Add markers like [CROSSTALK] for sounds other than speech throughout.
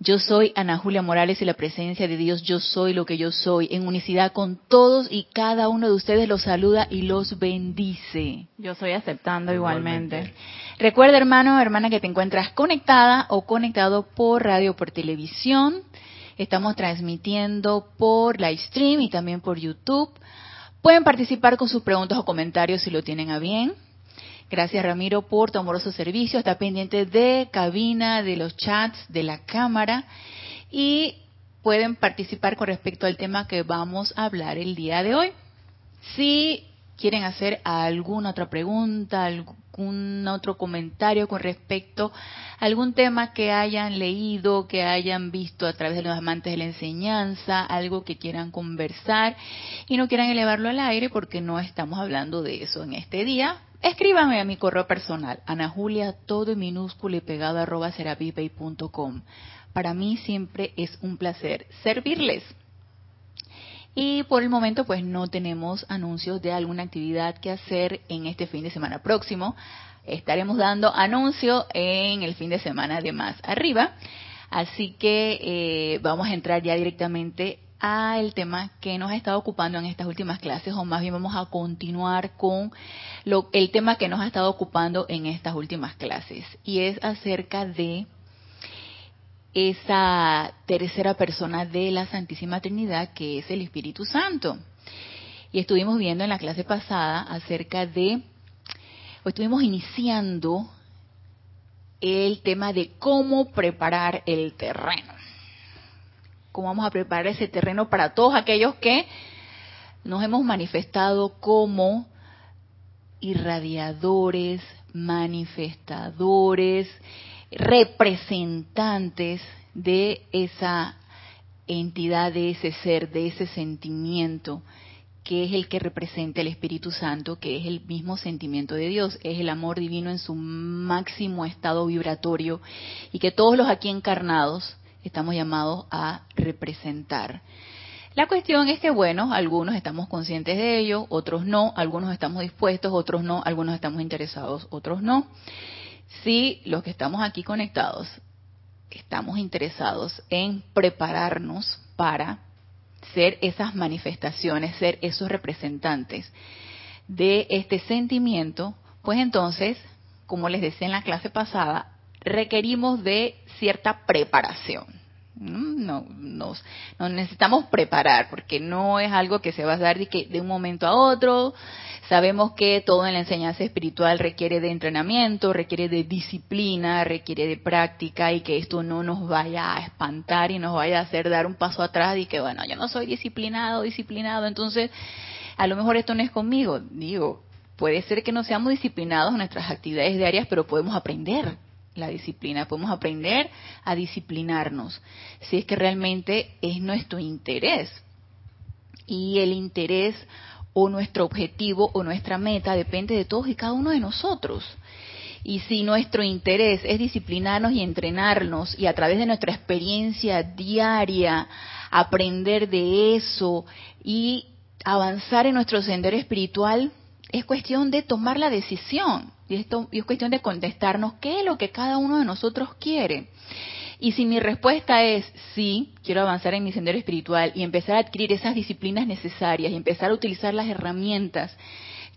yo soy Ana Julia Morales y la presencia de Dios, yo soy lo que yo soy, en unicidad con todos y cada uno de ustedes los saluda y los bendice. Yo soy aceptando igualmente. Recuerda, hermano, hermana, que te encuentras conectada o conectado por radio o por televisión. Estamos transmitiendo por live stream y también por YouTube. Pueden participar con sus preguntas o comentarios si lo tienen a bien. Gracias Ramiro por tu amoroso servicio. Está pendiente de cabina, de los chats, de la cámara y pueden participar con respecto al tema que vamos a hablar el día de hoy. Si quieren hacer alguna otra pregunta, algún otro comentario con respecto a algún tema que hayan leído, que hayan visto a través de los amantes de la enseñanza, algo que quieran conversar y no quieran elevarlo al aire porque no estamos hablando de eso en este día, Escríbame a mi correo personal, Ana Julia, todo en minúsculo y pegado arroba serapipay.com. Para mí siempre es un placer servirles. Y por el momento pues no tenemos anuncios de alguna actividad que hacer en este fin de semana próximo. Estaremos dando anuncio en el fin de semana de más arriba. Así que eh, vamos a entrar ya directamente al tema que nos ha estado ocupando en estas últimas clases, o más bien vamos a continuar con lo, el tema que nos ha estado ocupando en estas últimas clases, y es acerca de esa tercera persona de la Santísima Trinidad, que es el Espíritu Santo. Y estuvimos viendo en la clase pasada acerca de, o estuvimos iniciando el tema de cómo preparar el terreno cómo vamos a preparar ese terreno para todos aquellos que nos hemos manifestado como irradiadores, manifestadores, representantes de esa entidad, de ese ser, de ese sentimiento que es el que representa el Espíritu Santo, que es el mismo sentimiento de Dios, es el amor divino en su máximo estado vibratorio y que todos los aquí encarnados estamos llamados a representar. La cuestión es que, bueno, algunos estamos conscientes de ello, otros no, algunos estamos dispuestos, otros no, algunos estamos interesados, otros no. Si los que estamos aquí conectados estamos interesados en prepararnos para ser esas manifestaciones, ser esos representantes de este sentimiento, pues entonces, como les decía en la clase pasada, requerimos de cierta preparación. No, nos, necesitamos preparar porque no es algo que se va a dar de, que, de un momento a otro. Sabemos que todo en la enseñanza espiritual requiere de entrenamiento, requiere de disciplina, requiere de práctica y que esto no nos vaya a espantar y nos vaya a hacer dar un paso atrás y que bueno, yo no soy disciplinado, disciplinado, entonces a lo mejor esto no es conmigo. Digo, puede ser que no seamos disciplinados en nuestras actividades diarias, pero podemos aprender la disciplina, podemos aprender a disciplinarnos, si es que realmente es nuestro interés. Y el interés o nuestro objetivo o nuestra meta depende de todos y cada uno de nosotros. Y si nuestro interés es disciplinarnos y entrenarnos y a través de nuestra experiencia diaria aprender de eso y avanzar en nuestro sendero espiritual, es cuestión de tomar la decisión. Y, esto, y es cuestión de contestarnos qué es lo que cada uno de nosotros quiere. Y si mi respuesta es sí, quiero avanzar en mi sendero espiritual y empezar a adquirir esas disciplinas necesarias y empezar a utilizar las herramientas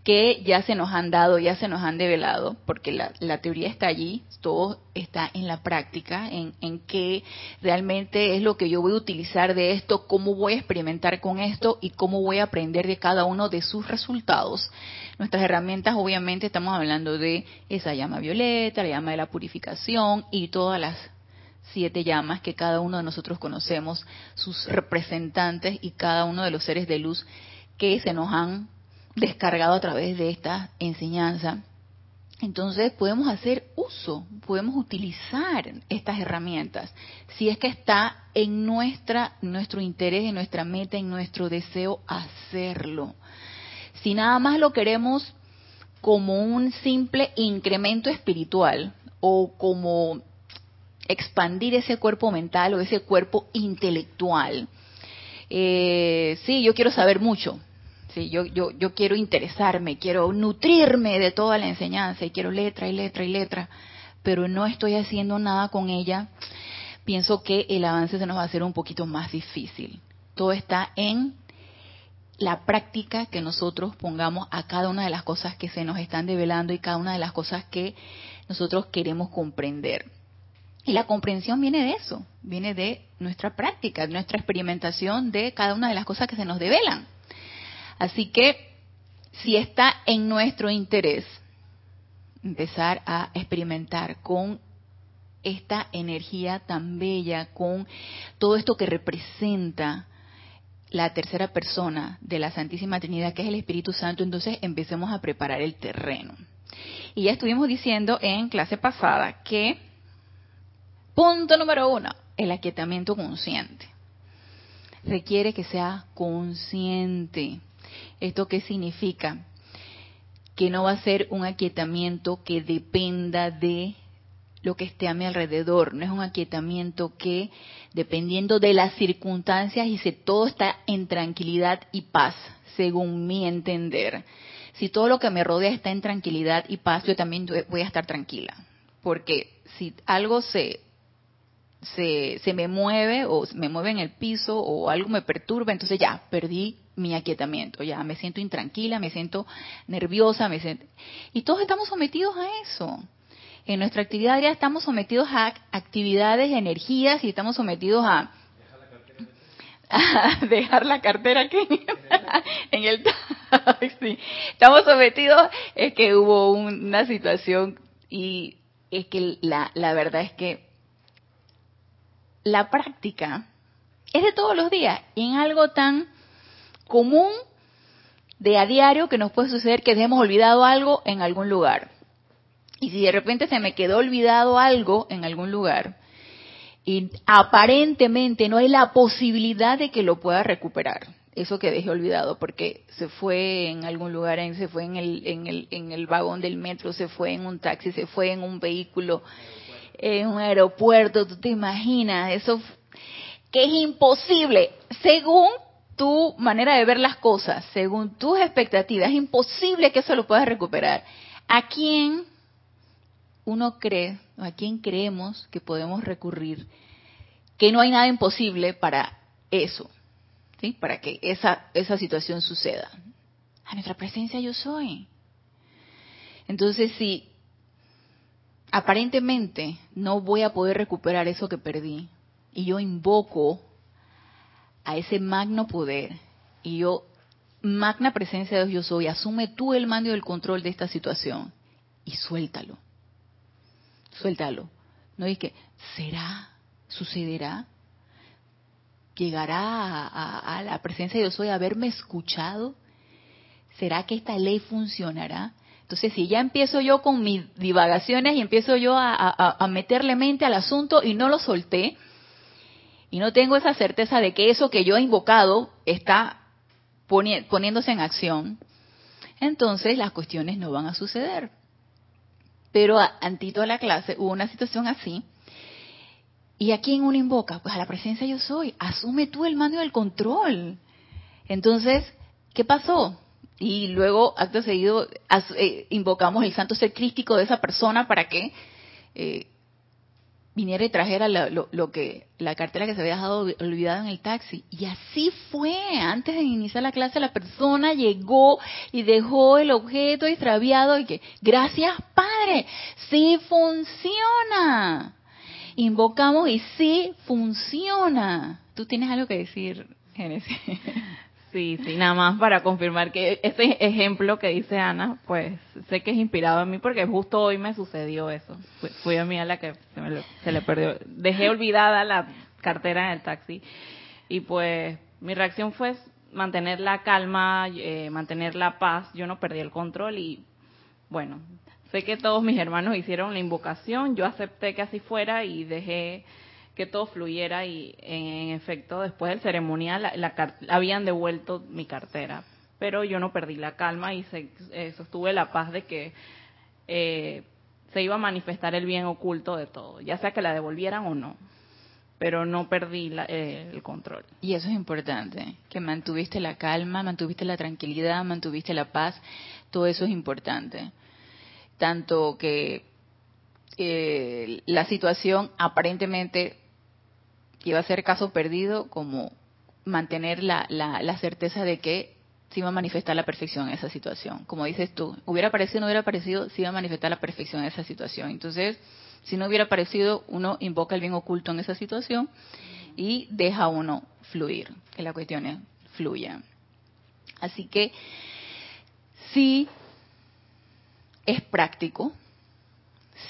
que ya se nos han dado, ya se nos han develado, porque la, teoría está allí, todo está en la práctica, en, en qué realmente es lo que yo voy a utilizar de esto, cómo voy a experimentar con esto y cómo voy a aprender de cada uno de sus resultados. Nuestras herramientas, obviamente, estamos hablando de esa llama violeta, la llama de la purificación y todas las siete llamas que cada uno de nosotros conocemos, sus representantes y cada uno de los seres de luz que se nos han descargado a través de esta enseñanza. Entonces podemos hacer uso, podemos utilizar estas herramientas si es que está en nuestra nuestro interés, en nuestra meta, en nuestro deseo hacerlo. Si nada más lo queremos como un simple incremento espiritual o como expandir ese cuerpo mental o ese cuerpo intelectual. Eh, sí, yo quiero saber mucho, sí, yo, yo, yo quiero interesarme, quiero nutrirme de toda la enseñanza y quiero letra y letra y letra, pero no estoy haciendo nada con ella, pienso que el avance se nos va a hacer un poquito más difícil. Todo está en la práctica que nosotros pongamos a cada una de las cosas que se nos están develando y cada una de las cosas que nosotros queremos comprender. Y la comprensión viene de eso, viene de nuestra práctica, de nuestra experimentación de cada una de las cosas que se nos develan. Así que si está en nuestro interés empezar a experimentar con esta energía tan bella, con todo esto que representa la tercera persona de la Santísima Trinidad, que es el Espíritu Santo, entonces empecemos a preparar el terreno. Y ya estuvimos diciendo en clase pasada que, punto número uno, el aquietamiento consciente. Requiere que sea consciente. ¿Esto qué significa? Que no va a ser un aquietamiento que dependa de lo que esté a mi alrededor. No es un aquietamiento que, dependiendo de las circunstancias, y si todo está en tranquilidad y paz, según mi entender. Si todo lo que me rodea está en tranquilidad y paz, yo también voy a estar tranquila. Porque si algo se, se, se me mueve o me mueve en el piso o algo me perturba, entonces ya, perdí mi aquietamiento, ya me siento intranquila, me siento nerviosa, me siento... Y todos estamos sometidos a eso en nuestra actividad diaria estamos sometidos a actividades, energías y estamos sometidos a [LAUGHS] dejar la cartera aquí [LAUGHS] en el. Estamos sometidos, es que hubo una situación y es que la, la verdad es que la práctica es de todos los días y en algo tan común de a diario que nos puede suceder que hemos olvidado algo en algún lugar. Y si de repente se me quedó olvidado algo en algún lugar y aparentemente no hay la posibilidad de que lo pueda recuperar, eso que dejé olvidado porque se fue en algún lugar, se fue en el, en el, en el vagón del metro, se fue en un taxi, se fue en un vehículo, en un aeropuerto, tú te imaginas, eso que es imposible, según tu manera de ver las cosas, según tus expectativas, es imposible que eso lo puedas recuperar. ¿A quién uno cree, a quién creemos que podemos recurrir, que no hay nada imposible para eso, ¿sí? para que esa, esa situación suceda. A nuestra presencia yo soy. Entonces, si aparentemente no voy a poder recuperar eso que perdí, y yo invoco a ese magno poder, y yo, magna presencia de Dios yo soy, asume tú el mando y el control de esta situación, y suéltalo suéltalo. No es que, ¿será? ¿Sucederá? ¿Llegará a, la presencia de Dios hoy a haberme escuchado? ¿Será que esta ley funcionará? Entonces, si ya empiezo yo con mis divagaciones y empiezo yo a, meterle mente al asunto y no lo solté, y no tengo esa certeza de que eso que yo he invocado está poniéndose en acción, entonces las cuestiones no van a suceder. Pero antito a la clase hubo una situación así. ¿Y a quién uno invoca? Pues a la presencia yo soy. Asume tú el mando del control. Entonces, ¿qué pasó? Y luego, acto seguido, eh, invocamos el santo ser crístico de esa persona para que eh, viniera y trajera lo, que la cartera que se había dejado olvidada en el taxi. Y así fue. Antes de iniciar la clase, la persona llegó y dejó el objeto extraviado y que, gracias Padre, sí funciona. Invocamos y sí funciona. ¿Tú tienes algo que decir, Génesis? [LAUGHS] Sí, sí, nada más para confirmar que ese ejemplo que dice Ana, pues sé que es inspirado en mí porque justo hoy me sucedió eso. Fui, a mí a la que se, le perdió. Dejé olvidada la cartera en el taxi y pues mi reacción fue mantener la calma, eh, mantener la paz. Yo no perdí el control y bueno, sé que todos mis hermanos hicieron la invocación, yo acepté que así fuera y dejé que todo fluyera y en efecto después del ceremonial la, habían devuelto mi cartera, pero yo no perdí la calma y se, eh, sostuve la paz de que eh, se iba a manifestar el bien oculto de todo, ya sea que la devolvieran o no. Pero no perdí eh, el control. Y eso es importante, que mantuviste la calma, mantuviste la tranquilidad, mantuviste la paz, todo eso es importante. Tanto que eh, la situación aparentemente iba a ser caso perdido como mantener la, la, certeza de que se iba a manifestar la perfección en esa situación. Como dices tú, hubiera aparecido o no hubiera aparecido, se iba a manifestar la perfección en esa situación. Entonces, si no hubiera aparecido, uno invoca el bien oculto en esa situación y deja uno fluir, que la cuestión fluya. Así que, sí, es práctico,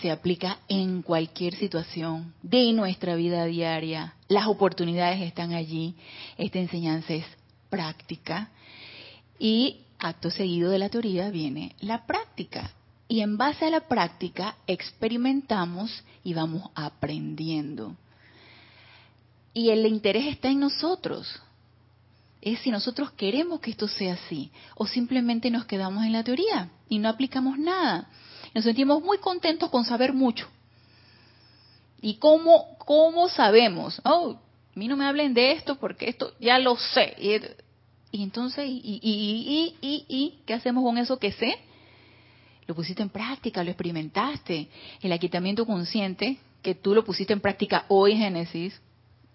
se aplica en cualquier situación de nuestra vida diaria. Las oportunidades están allí. Esta enseñanza es práctica. Y acto seguido de la teoría viene la práctica. Y en base a la práctica experimentamos y vamos aprendiendo. Y el interés está en nosotros. Es si nosotros queremos que esto sea así o simplemente nos quedamos en la teoría y no aplicamos nada. Nos sentimos muy contentos con saber mucho. ¿Y cómo, cómo sabemos? Oh, a mí no me hablen de esto porque esto ya lo sé. Y, entonces, y, y, y, y, qué hacemos con eso que sé? Lo pusiste en práctica, lo experimentaste. El aquietamiento consciente, que tú lo pusiste en práctica hoy, Génesis,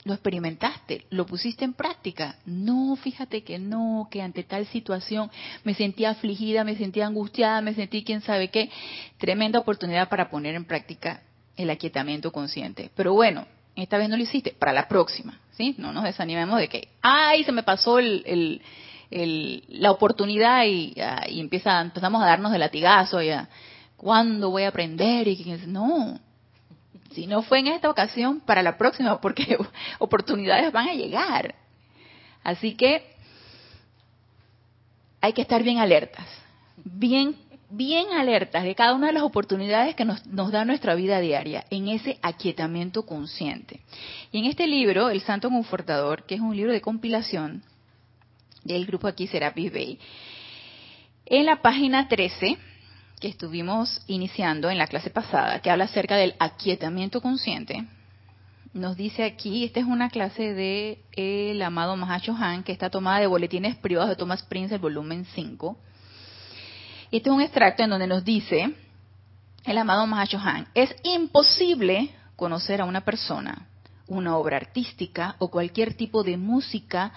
lo experimentaste, lo pusiste en práctica. No, fíjate que no, que ante tal situación me sentía afligida, me sentía angustiada, me sentí quién sabe qué. Tremenda oportunidad para poner en práctica el aquietamiento consciente. Pero bueno, esta vez no lo hiciste, para la próxima, ¿sí? No nos desanimemos de que, ay, se me pasó el, la oportunidad y, y empieza, empezamos a darnos de latigazo ya. ¿Cuándo voy a aprender? Y no, si no fue en esta ocasión, para la próxima, porque [LAUGHS] oportunidades van a llegar. Así que hay que estar bien alertas, bien, bien alertas de cada una de las oportunidades que nos, nos da nuestra vida diaria, en ese aquietamiento consciente. Y en este libro, El Santo Confortador, que es un libro de compilación del grupo aquí Serapis Bay, en la página 13, que estuvimos iniciando en la clase pasada, que habla acerca del aquietamiento consciente, nos dice aquí, esta es una clase de el amado Mahacho Han, que está tomada de boletines privados de Thomas Prince, el volumen 5. Este es un extracto en donde nos dice el amado Mahacho Han, es imposible conocer a una persona, una obra artística o cualquier tipo de música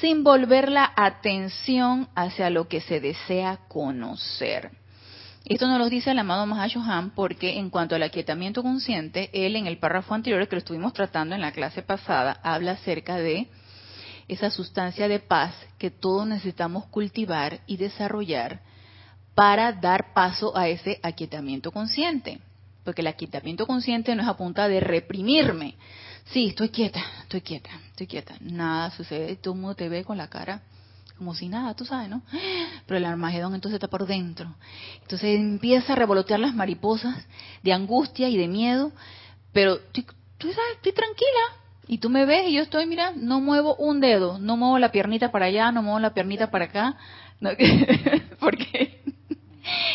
sin volver la atención hacia lo que se desea conocer. Esto nos lo dice el amado Mahashohan porque en cuanto al aquietamiento consciente, él en el párrafo anterior que lo estuvimos tratando en la clase pasada, habla acerca de esa sustancia de paz que todos necesitamos cultivar y desarrollar para dar paso a ese aquietamiento consciente. Porque el aquietamiento consciente no es a punta de reprimirme. Sí, estoy quieta, estoy quieta, estoy quieta. Nada sucede, todo el mundo te ve con la cara como si nada, tú sabes, ¿no? Pero el Armagedón entonces está por dentro. Entonces empieza a revolotear las mariposas de angustia y de miedo, pero tú, sabes, estoy tranquila. Y tú me ves y yo estoy, mira, no muevo un dedo, no muevo la piernita para allá, no muevo la piernita para acá, [LAUGHS] porque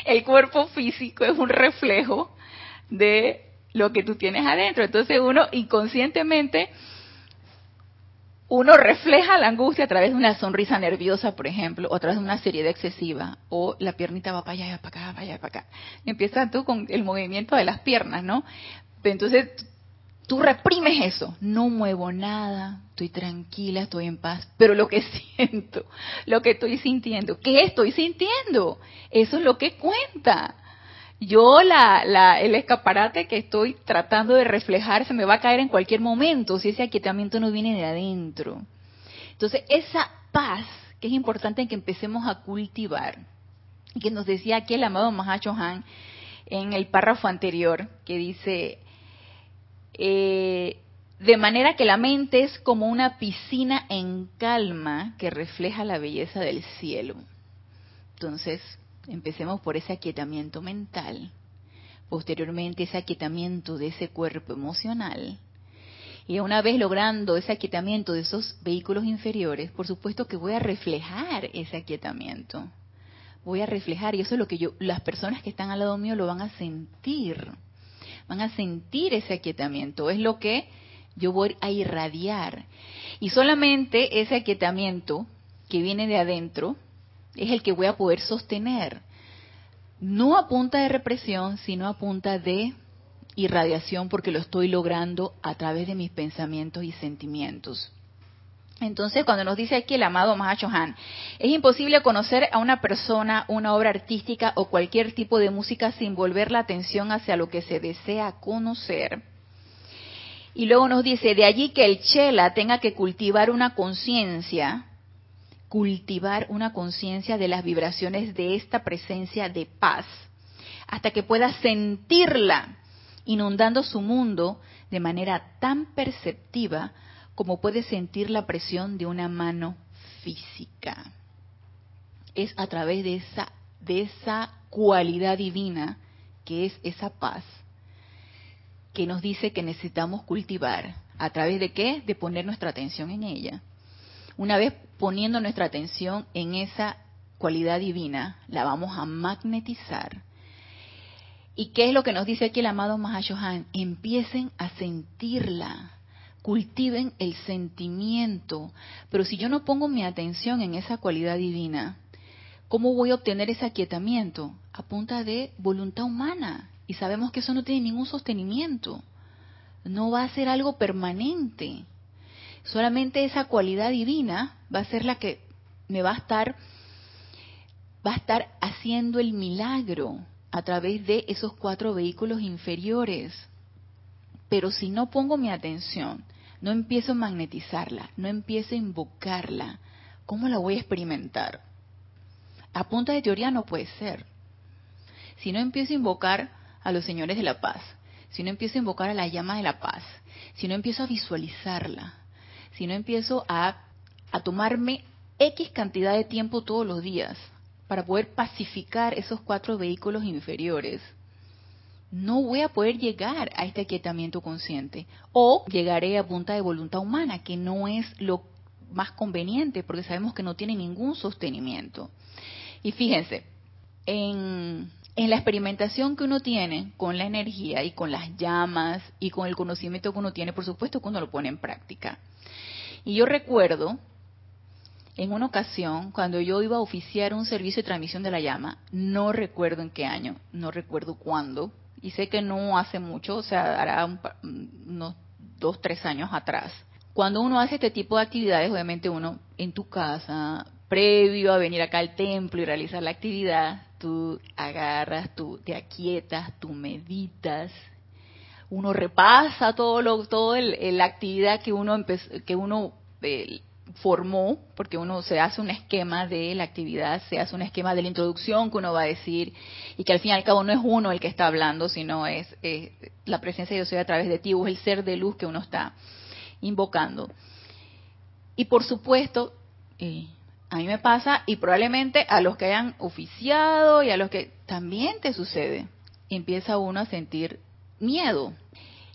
el cuerpo físico es un reflejo de lo que tú tienes adentro. Entonces uno inconscientemente uno refleja la angustia a través de una sonrisa nerviosa, por ejemplo, o a través de una seriedad excesiva, o la piernita va para allá, para acá, para allá, para acá. Empiezas tú con el movimiento de las piernas, ¿no? Entonces, tú reprimes eso. No muevo nada, estoy tranquila, estoy en paz, pero lo que [LAUGHS] siento, lo que estoy sintiendo, ¿qué estoy sintiendo? Eso es lo que cuenta yo el escaparate que estoy tratando de reflejar se me va a caer en cualquier momento si ese aquietamiento no viene de adentro. Entonces, esa paz que es importante que empecemos a cultivar, que nos decía aquí el amado Mahacho Han en el párrafo anterior, que dice, eh, de manera que la mente es como una piscina en calma que refleja la belleza del cielo. Entonces, Empecemos por ese aquietamiento mental, posteriormente ese aquietamiento de ese cuerpo emocional. Y una vez logrando ese aquietamiento de esos vehículos inferiores, por supuesto que voy a reflejar ese aquietamiento voy a reflejar y eso es lo que yo, las personas que están al lado mío lo van a sentir, van a sentir ese aquietamiento, es lo que yo voy a irradiar. Y solamente ese aquietamiento que viene de adentro es el que voy a poder sostener, no a punta de represión, sino a punta de irradiación porque lo estoy logrando a través de mis pensamientos y sentimientos. Entonces, cuando nos dice aquí el amado Mahacho Han, es imposible conocer a una persona, una obra artística o cualquier tipo de música sin volver la atención hacia lo que se desea conocer. Y luego nos dice, de allí que el Chela tenga que cultivar una conciencia, cultivar una conciencia de las vibraciones de esta presencia de paz, hasta que pueda sentirla inundando su mundo de manera tan perceptiva como puede sentir la presión de una mano física. Es a través de esa, de esa cualidad divina que es esa paz que nos dice que necesitamos cultivar. ¿A través de qué? De poner nuestra atención en ella. Una vez poniendo nuestra atención en esa cualidad divina, la vamos a magnetizar. ¿Y qué es lo que nos dice aquí el amado Mahashohan? Empiecen a sentirla, cultiven el sentimiento. Pero si yo no pongo mi atención en esa cualidad divina, ¿cómo voy a obtener ese aquietamiento? A punta de voluntad humana. Y sabemos que eso no tiene ningún sostenimiento. No va a ser algo permanente. Solamente esa cualidad divina va a ser la que me va a estar va a estar haciendo el milagro a través de esos cuatro vehículos inferiores. Pero si no pongo mi atención no empiezo a magnetizarla, no empiezo a invocarla, ¿cómo la voy a experimentar? A punta de teoría no puede ser. Si no empiezo a invocar a los señores de la paz, si no empiezo a invocar a la llama de la paz, si no empiezo a visualizarla, si no empiezo a, tomarme X cantidad de tiempo todos los días para poder pacificar esos cuatro vehículos inferiores, no voy a poder llegar a este aquietamiento consciente. O llegaré a punta de voluntad humana, que no es lo más conveniente, porque sabemos que no tiene ningún sostenimiento. Y fíjense, en, en la experimentación que uno tiene con la energía y con las llamas y con el conocimiento que uno tiene, por supuesto que uno lo pone en práctica. Y yo recuerdo en una ocasión, cuando yo iba a oficiar un servicio de transmisión de la llama, no recuerdo en qué año, no recuerdo cuándo, y sé que no hace mucho, o sea, hará unos dos, tres años atrás. Cuando uno hace este tipo de actividades, obviamente uno en tu casa, previo a venir acá al templo y realizar la actividad, tú agarras, tú te aquietas, tú meditas, uno repasa todo lo, todo la actividad que uno que uno eh, formó, porque uno se hace un esquema de la actividad, se hace un esquema de la introducción que uno va a decir, y que al fin y al cabo no es uno el que está hablando, sino es la presencia de Dios a través de ti, o es el ser de luz que uno está invocando. Y por supuesto, eh, a mí me pasa, y probablemente a los que hayan oficiado y a los que también te sucede, empieza uno a sentir miedo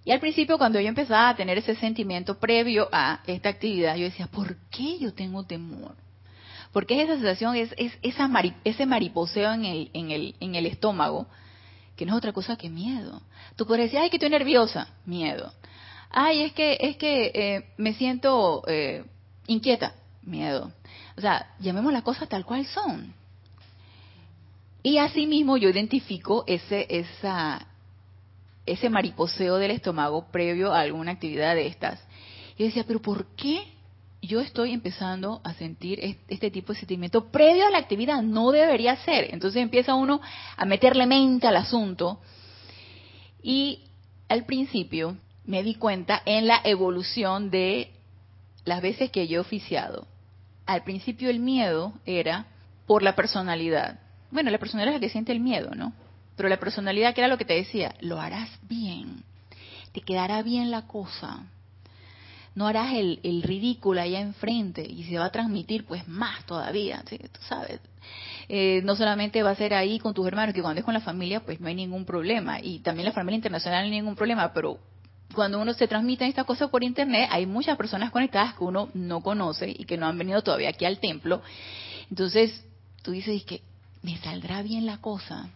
y al principio cuando yo empezaba a tener ese sentimiento previo a esta actividad, yo decía, ¿por qué yo tengo temor? Porque esa sensación, es, es esa ese mariposeo en el, en, el, en el estómago, que no es otra cosa que miedo. Tú puedes decir, ay, que estoy nerviosa, miedo. Ay, es que, es que eh, me siento eh, inquieta, miedo. O sea, llamemos las cosas tal cual son. Y asimismo yo identifico ese, esa, ese mariposeo del estómago previo a alguna actividad de estas. Y yo decía, pero ¿por qué yo estoy empezando a sentir este tipo de sentimiento previo a la actividad? No debería ser. Entonces empieza uno a meterle mente al asunto. Y al principio me di cuenta en la evolución de las veces que yo he oficiado. Al principio el miedo era por la personalidad. Bueno, la personalidad es la que siente el miedo, ¿no? Pero la personalidad, que era lo que te decía, lo harás bien, te quedará bien la cosa. No harás el, ridículo allá enfrente y se va a transmitir pues más todavía, tú sabes. Eh, no solamente va a ser ahí con tus hermanos, que cuando es con la familia pues no hay ningún problema. Y también la familia internacional no hay ningún problema, pero cuando uno se transmite estas cosas por internet, hay muchas personas conectadas que uno no conoce y que no han venido todavía aquí al templo. Entonces, tú dices que ¿me saldrá bien la cosa?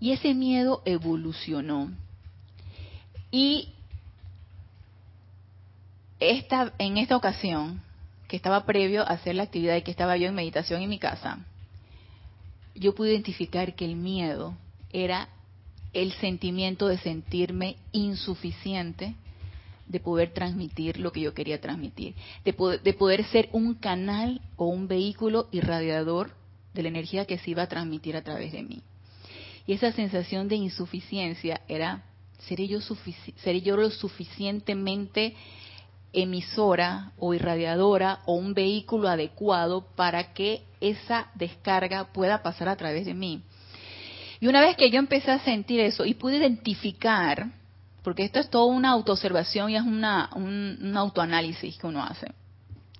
Y ese miedo evolucionó. Y esta, en esta ocasión, que estaba previo a hacer la actividad y que estaba yo en meditación en mi casa, yo pude identificar que el miedo era el sentimiento de sentirme insuficiente de poder transmitir lo que yo quería transmitir, de poder, de poder ser un canal o un vehículo irradiador de la energía que se iba a transmitir a través de mí. Y esa sensación de insuficiencia era, ¿seré yo, ¿seré yo lo suficientemente emisora o irradiadora o un vehículo adecuado para que esa descarga pueda pasar a través de mí? Y una vez que yo empecé a sentir eso y pude identificar, porque esto es toda una autoobservación y es una, un, un autoanálisis que uno hace,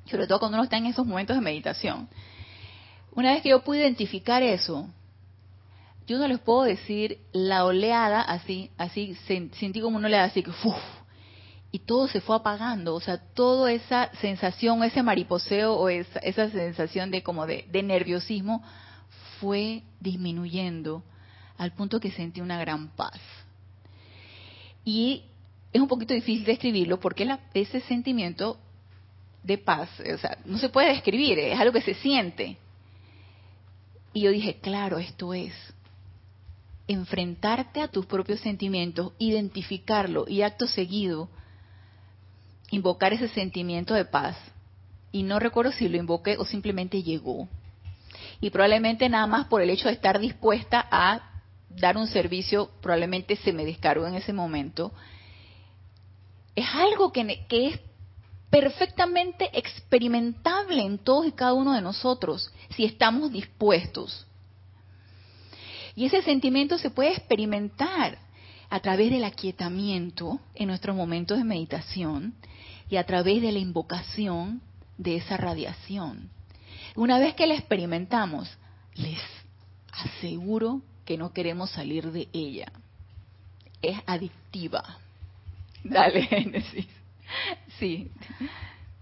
sobre todo cuando uno está en esos momentos de meditación. Una vez que yo pude identificar eso, yo no les puedo decir la oleada así, así, sentí como una oleada así que, ¡uf! y todo se fue apagando, o sea, toda esa sensación, ese mariposeo o esa, esa sensación de como de, nerviosismo fue disminuyendo al punto que sentí una gran paz. Y es un poquito difícil describirlo porque ese sentimiento de paz, o sea, no se puede describir, es algo que se siente. Y yo dije, claro, esto es enfrentarte a tus propios sentimientos, identificarlo y acto seguido invocar ese sentimiento de paz. Y no recuerdo si lo invoqué o simplemente llegó. Y probablemente nada más por el hecho de estar dispuesta a dar un servicio probablemente se me descargó en ese momento, es algo que, que es perfectamente experimentable en todos y cada uno de nosotros, si estamos dispuestos. Y ese sentimiento se puede experimentar a través del aquietamiento en nuestros momentos de meditación y a través de la invocación de esa radiación. Una vez que la experimentamos, les aseguro que no queremos salir de ella. Es adictiva. Dale, [LAUGHS] Génesis. Sí.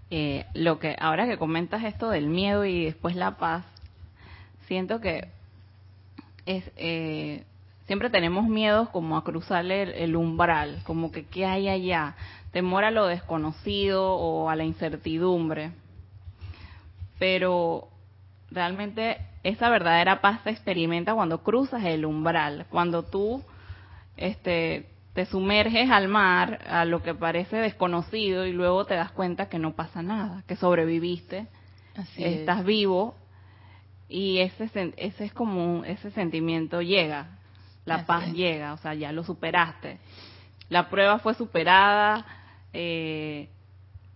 Eh, lo que ahora que comentas esto del miedo y después la paz, siento que es eh, siempre tenemos miedos como a cruzar el, umbral, como que qué hay allá, temor a lo desconocido o a la incertidumbre. Pero realmente esa verdadera paz se experimenta cuando cruzas el umbral, cuando tú este, te sumerges al mar, a lo que parece desconocido, y luego te das cuenta que no pasa nada, que sobreviviste, estás vivo, y ese, ese es como ese sentimiento llega, la paz llega, o sea, ya lo superaste. La prueba fue superada, eh,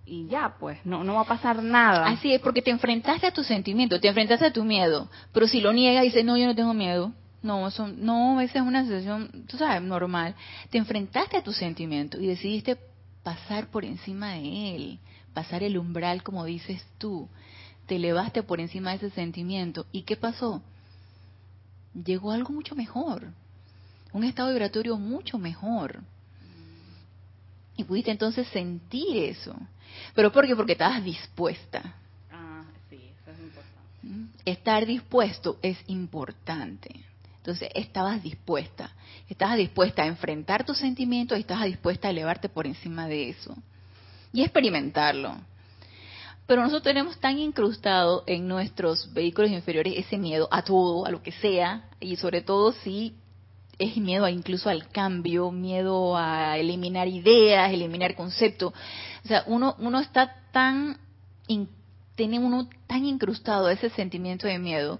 y ya, pues, no, no va a pasar nada. Así es, porque te enfrentaste a tu sentimiento, te enfrentaste a tu miedo, pero si lo niegas y dices, no, yo no tengo miedo, no, eso, no, esa es una sensación, tú sabes, normal. Te enfrentaste a tu sentimiento y decidiste pasar por encima de él, pasar el umbral, como dices tú. Te elevaste por encima de ese sentimiento. ¿Y qué pasó? Llegó algo mucho mejor, un estado vibratorio mucho mejor. Y pudiste entonces sentir eso. ¿Pero por qué? Porque estabas dispuesta. Ah, sí, eso es importante. ¿Mm? Estar dispuesto es importante. Entonces, estabas dispuesta. Estabas dispuesta a enfrentar tus sentimientos y estabas dispuesta a elevarte por encima de eso. Y experimentarlo. Pero nosotros tenemos tan incrustado en nuestros vehículos inferiores ese miedo a todo, a lo que sea, y sobre todo si es miedo a incluso al cambio, miedo a eliminar ideas, eliminar conceptos. O sea, uno, uno está tan, tiene uno tan incrustado ese sentimiento de miedo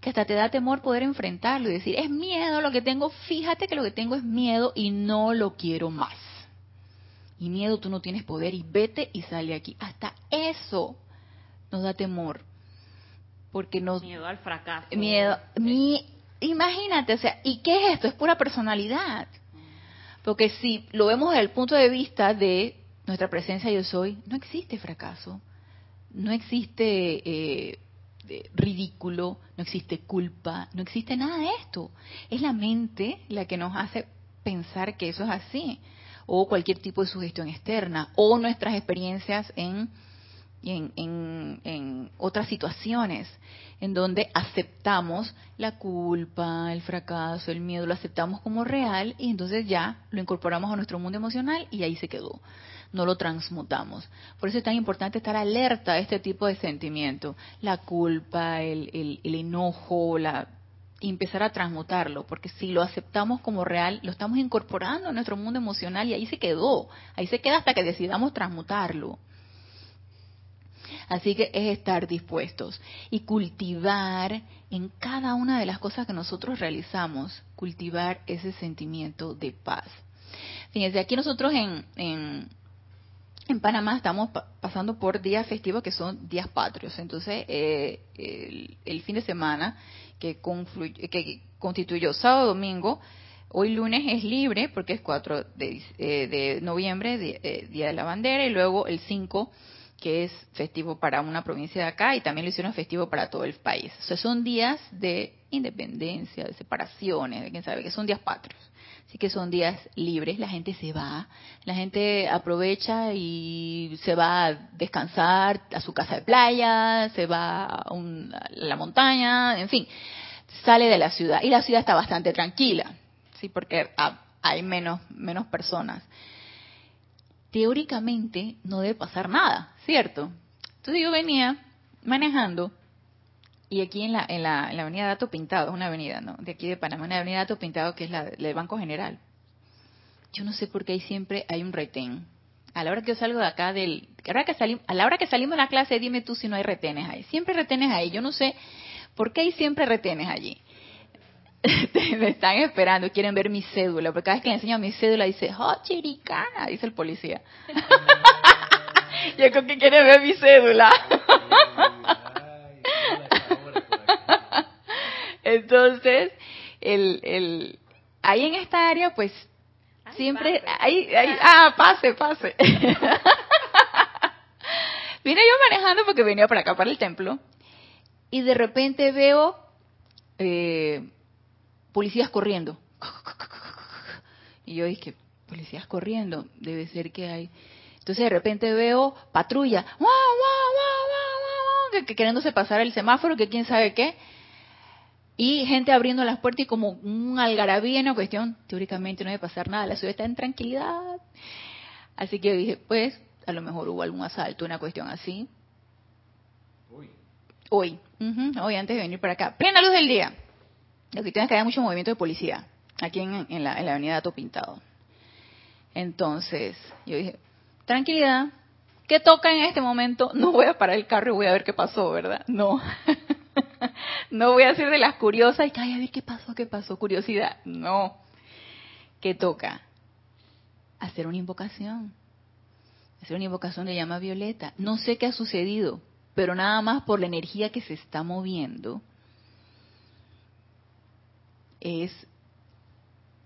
que hasta te da temor poder enfrentarlo y decir, es miedo lo que tengo, fíjate que lo que tengo es miedo y no lo quiero más. Y miedo tú no tienes poder y vete y sale aquí. Hasta eso nos da temor. Porque nos... Miedo al fracaso. Miedo, mi, Imagínate, o sea, ¿y qué es esto? Es pura personalidad. Porque si lo vemos desde el punto de vista de nuestra presencia yo soy, no existe fracaso, no existe eh, ridículo, no existe culpa, no existe nada de esto. Es la mente la que nos hace pensar que eso es así, o cualquier tipo de sugestión externa, o nuestras experiencias en en, en, otras situaciones en donde aceptamos la culpa, el fracaso, el miedo, lo aceptamos como real y entonces ya lo incorporamos a nuestro mundo emocional y ahí se quedó. No lo transmutamos. Por eso es tan importante estar alerta a este tipo de sentimientos. La culpa, el, el, el enojo, la, y empezar a transmutarlo, porque si lo aceptamos como real, lo estamos incorporando a nuestro mundo emocional y ahí se quedó, ahí se queda hasta que decidamos transmutarlo. Así que es estar dispuestos y cultivar en cada una de las cosas que nosotros realizamos, cultivar ese sentimiento de paz. Fíjense, aquí nosotros en, en, en Panamá estamos pasando por días festivos que son días patrios. Entonces, eh, el, fin de semana que, que constituyó sábado domingo, hoy lunes es libre porque es 4 de, eh, de noviembre, eh, Día de la Bandera, y luego el 5 que es festivo para una provincia de acá y también lo hicieron festivo para todo el país. O sea, son días de independencia, de separaciones, de quién sabe, que son días patrios. Así que son días libres, la gente se va, la gente aprovecha y se va a descansar a su casa de playa, se va a, la montaña, en fin, sale de la ciudad. Y la ciudad está bastante tranquila, sí, porque hay menos, menos personas teóricamente no debe pasar nada, ¿cierto? Entonces yo venía manejando y aquí en la, en la, en la avenida Dato Pintado, es una avenida, ¿no? De aquí de Panamá, una avenida Dato Pintado que es la del Banco General. Yo no sé por qué ahí siempre hay un retén. A la hora que yo salgo de acá del, a la hora que, salimos, a la hora que salimos de la clase, dime tú si no hay retenes ahí. Siempre retenes ahí. Yo no sé por qué hay siempre retenes allí. [LAUGHS] me están esperando, quieren ver mi cédula, porque cada vez que le enseño mi cédula dice, oh, chiricana, dice el policía. [LAUGHS] Yo creo que quieren ver mi cédula. [LAUGHS] Entonces, el, el, ahí en esta área, pues, siempre, ahí, ahí, ah, pase, pase. [LAUGHS] Vine yo manejando porque venía para acá, para el templo, y de repente veo eh, policías corriendo. [LAUGHS] Y yo dije, policías corriendo, debe ser que hay. Entonces de repente veo patrulla, ¡Wow, que queriéndose pasar el semáforo, que quién sabe qué. Y gente abriendo las puertas y como un algarabía en una cuestión, teóricamente no debe pasar nada, la ciudad está en tranquilidad. Así que yo dije, pues, a lo mejor hubo algún asalto, una cuestión así. Hoy. Hoy, hoy antes de venir para acá. Plena luz del día. Lo que tiene es que hay mucho movimiento de policía aquí en, la, en la avenida Dato Pintado. Entonces, yo dije, tranquilidad, ¿qué toca en este momento? No voy a parar el carro y voy a ver qué pasó, ¿verdad? No. [LAUGHS] [LAUGHS] no voy a ser de las curiosas y que, ay, a ver qué pasó, qué pasó, curiosidad. No. ¿Qué toca? Hacer una invocación. Hacer una invocación de llama violeta. No sé qué ha sucedido, pero nada más por la energía que se está moviendo, es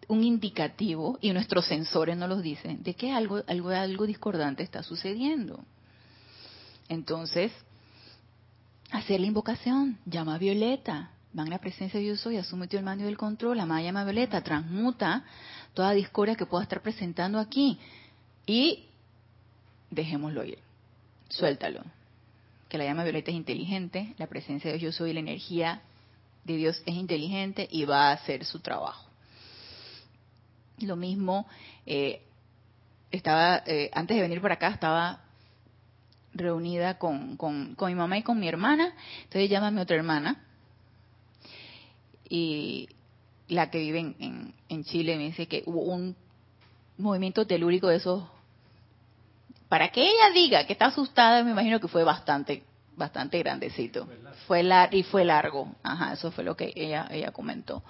un indicativo, y nuestros sensores nos lo dicen, de que algo, algo, algo discordante está sucediendo. Entonces, hacer la invocación, llama violeta, la presencia de yo soy, asume el mando del control, la llama violeta, transmuta toda discordia que pueda estar presentando aquí y dejémoslo ir, suéltalo. Que la llama violeta es inteligente, la presencia de yo soy, la energía de Dios es inteligente y va a hacer su trabajo. Lo mismo, eh, estaba, eh, antes de venir para acá, estaba reunida con, con, mi mamá y con mi hermana. Entonces llama a mi otra hermana, y la que vive en, en, Chile me dice que hubo un movimiento telúrico de esos. Para que ella diga que está asustada, me imagino que fue bastante bastante grandecito. Fue largo y fue largo. Ajá, eso fue lo que ella ella comentó.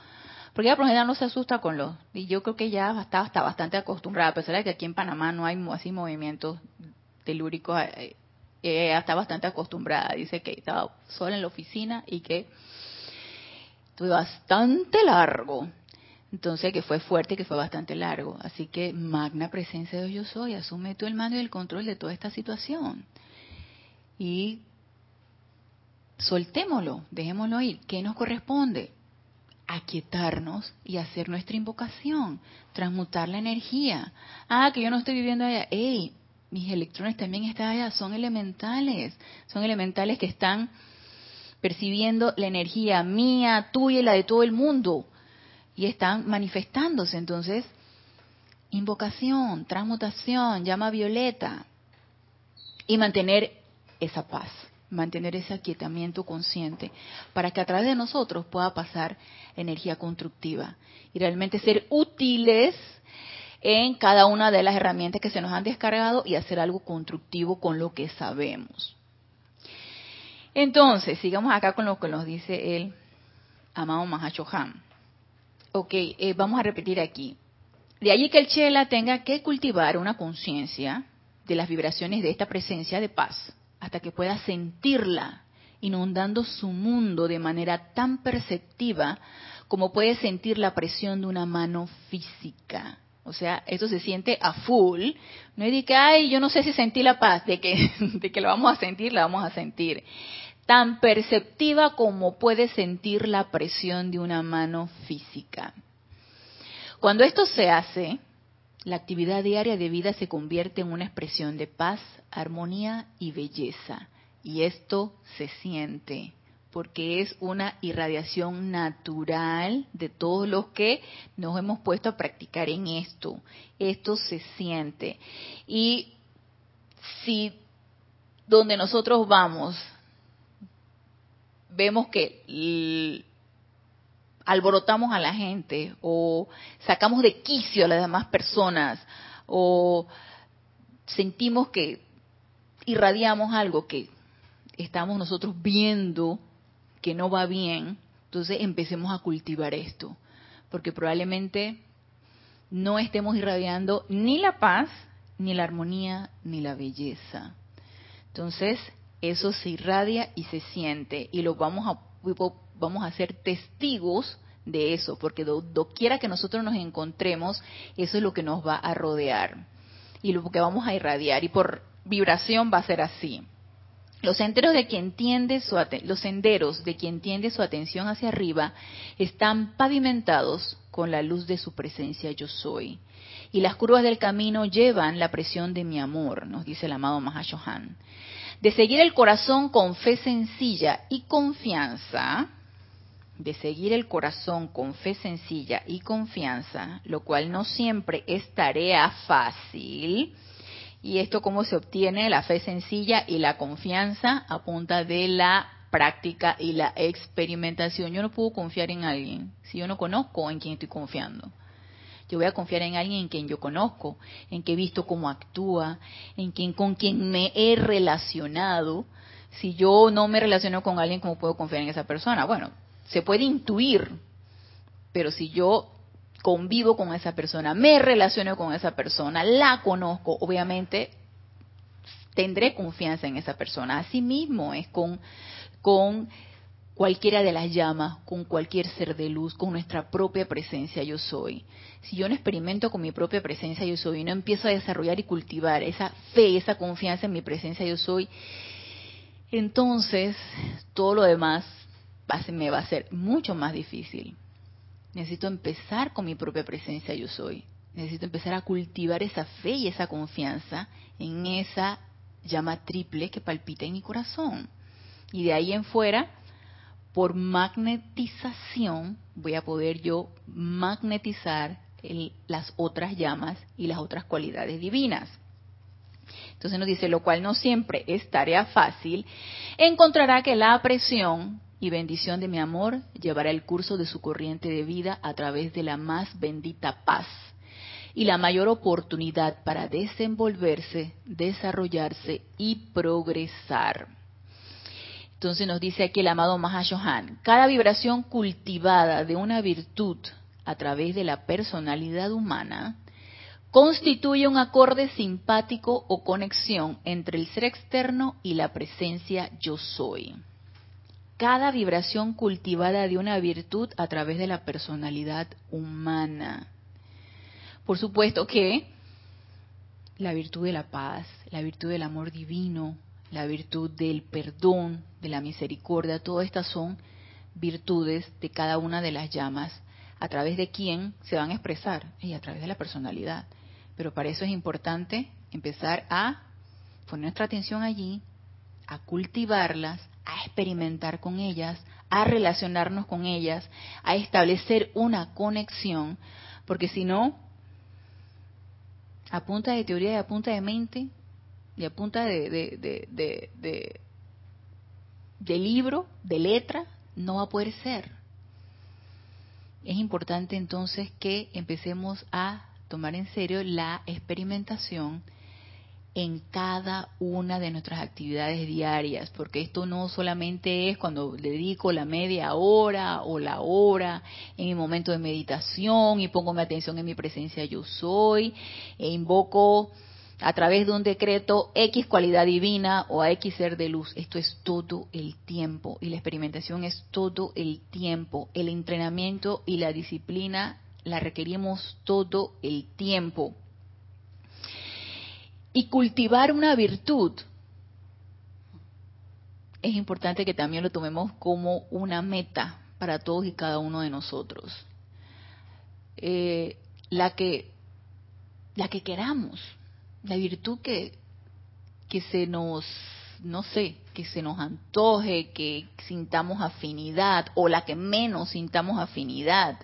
Porque ella por no se asusta con los y yo creo que ya está, está bastante acostumbrada, a pesar de que aquí en Panamá no hay así movimientos telúricos, eh, ella está bastante acostumbrada. Dice que estaba sola en la oficina y que fue bastante largo. Entonces, que fue fuerte, que fue bastante largo. Así que, magna presencia de Dios yo soy, asume tú el mando y el control de toda esta situación. Y soltémoslo, dejémoslo ir. ¿Qué nos corresponde? Aquietarnos y hacer nuestra invocación, transmutar la energía. Ah, que yo no estoy viviendo allá. ¡Ey! Mis electrones también están allá, son elementales, son elementales que están percibiendo la energía mía, tuya y la de todo el mundo y están manifestándose. Entonces, invocación, transmutación, llama violeta y mantener esa paz, mantener ese aquietamiento consciente para que a través de nosotros pueda pasar energía constructiva y realmente ser útiles en cada una de las herramientas que se nos han descargado y hacer algo constructivo con lo que sabemos. Entonces, sigamos acá con lo que nos dice el amado Mahachohan. Ok, eh, vamos a repetir aquí. De allí que el Chela tenga que cultivar una conciencia de las vibraciones de esta presencia de paz, hasta que pueda sentirla inundando su mundo de manera tan perceptiva como puede sentir la presión de una mano física. O sea, esto se siente a full. No es de que, ay, yo no sé si sentí la paz, de que, [LAUGHS] de que lo vamos a sentir, la vamos a sentir tan perceptiva como puede sentir la presión de una mano física. Cuando esto se hace, la actividad diaria de vida se convierte en una expresión de paz, armonía y belleza. Y esto se siente porque es una irradiación natural de todos los que nos hemos puesto a practicar en esto. Esto se siente. Y si donde nosotros vamos vemos que alborotamos a la gente o sacamos de quicio a las demás personas o sentimos que irradiamos algo que estamos nosotros viendo que no va bien, entonces empecemos a cultivar esto, porque probablemente no estemos irradiando ni la paz, ni la armonía, ni la belleza. Entonces, eso se irradia y se siente y lo vamos a vamos a ser testigos de eso, porque doquiera que nosotros nos encontremos, eso es lo que nos va a rodear y lo que vamos a irradiar y por vibración va a ser así. Los senderos de quien tiende su atención hacia arriba están pavimentados con la luz de su presencia yo soy. Y las curvas del camino llevan la presión de mi amor, nos dice el amado Mahashohan de seguir el corazón con fe sencilla y confianza, de seguir el corazón con fe sencilla y confianza, lo cual no siempre es tarea fácil. Y esto cómo se obtiene la fe sencilla y la confianza a punta de la práctica y la experimentación. Yo no puedo confiar en alguien si yo no conozco en quién estoy confiando. Yo voy a confiar en alguien en quien yo conozco, en que he visto cómo actúa, en quien con quien me he relacionado. Si yo no me relaciono con alguien, ¿cómo puedo confiar en esa persona? Bueno, se puede intuir, pero si yo convivo con esa persona, me relaciono con esa persona, la conozco, obviamente tendré confianza en esa persona. Asimismo es con, con cualquiera de las llamas, con cualquier ser de luz, con nuestra propia presencia yo soy. Si yo no experimento con mi propia presencia yo soy y no empiezo a desarrollar y cultivar esa fe, esa confianza en mi presencia yo soy, entonces todo lo demás me va a ser mucho más difícil. Necesito empezar con mi propia presencia yo soy. Necesito empezar a cultivar esa fe y esa confianza en esa llama triple que palpita en mi corazón. Y de ahí en fuera, por magnetización voy a poder yo magnetizar las otras llamas y las otras cualidades divinas. Entonces nos dice, lo cual no siempre es tarea fácil, encontrará que la presión y bendición de mi amor llevará el curso de su corriente de vida a través de la más bendita paz y la mayor oportunidad para desenvolverse, desarrollarse y progresar. Entonces nos dice aquí el amado Mahashohan, cada vibración cultivada de una virtud a través de la personalidad humana constituye un acorde simpático o conexión entre el ser externo y la presencia yo soy. Cada vibración cultivada de una virtud a través de la personalidad humana. Por supuesto que la virtud de la paz, la virtud del amor divino, la virtud del perdón, de la misericordia, todas estas son virtudes de cada una de las llamas, a través de quién se van a expresar, y a través de la personalidad. Pero para eso es importante empezar a poner nuestra atención allí, a cultivarlas, a experimentar con ellas, a relacionarnos con ellas, a establecer una conexión, porque si no, a punta de teoría y a punta de mente y a punta de, de, de libro, de letra, no va a poder ser. Es importante entonces que empecemos a tomar en serio la experimentación en cada una de nuestras actividades diarias, porque esto no solamente es cuando dedico la media hora o la hora en mi momento de meditación y pongo mi atención en mi presencia yo soy e invoco a través de un decreto X cualidad divina o a X ser de luz. Esto es todo el tiempo y la experimentación es todo el tiempo. El entrenamiento y la disciplina la requerimos todo el tiempo y cultivar una virtud, es importante que también lo tomemos como una meta para todos y cada uno de nosotros. Eh, la que la que queramos, la virtud que, que se nos, no sé, que se nos antoje, que sintamos afinidad, o la que menos sintamos afinidad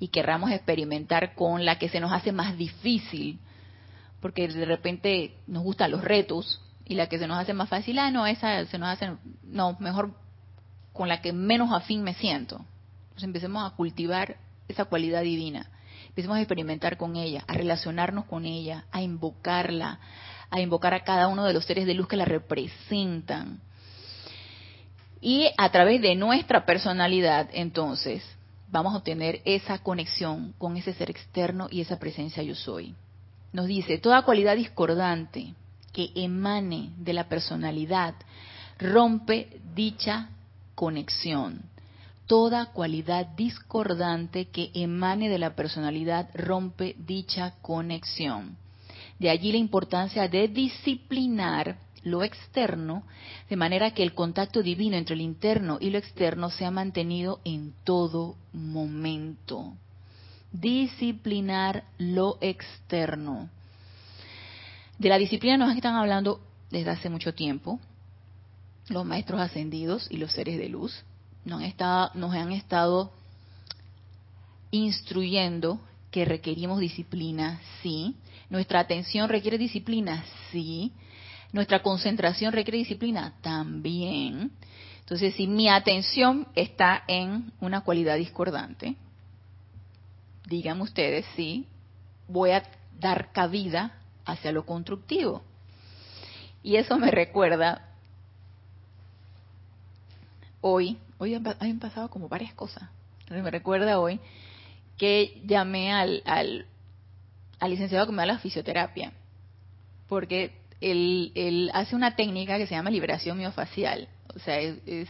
y querramos experimentar con la que se nos hace más difícil porque de repente nos gustan los retos y la que se nos hace más fácil, ah, no, esa se nos hace, no, mejor con la que menos afín me siento. Entonces empecemos a cultivar esa cualidad divina, empecemos a experimentar con ella, a relacionarnos con ella, a invocarla, a invocar a cada uno de los seres de luz que la representan. Y a través de nuestra personalidad, entonces, vamos a obtener esa conexión con ese ser externo y esa presencia yo soy nos dice, toda cualidad discordante que emane de la personalidad rompe dicha conexión. Toda cualidad discordante que emane de la personalidad rompe dicha conexión. De allí la importancia de disciplinar lo externo, de manera que el contacto divino entre el interno y lo externo sea mantenido en todo momento disciplinar lo externo. De la disciplina nos están hablando desde hace mucho tiempo los maestros ascendidos y los seres de luz. Nos han estado, nos han estado instruyendo que requerimos disciplina, sí. Nuestra atención requiere disciplina, sí. Nuestra concentración requiere disciplina, también. Entonces, si mi atención está en una cualidad discordante, digan ustedes si voy a dar cabida hacia lo constructivo. Y eso me recuerda hoy, hoy han, pasado como varias cosas. me recuerda hoy que llamé al, al, licenciado que me da la fisioterapia, porque él, él, hace una técnica que se llama liberación miofacial. O sea, es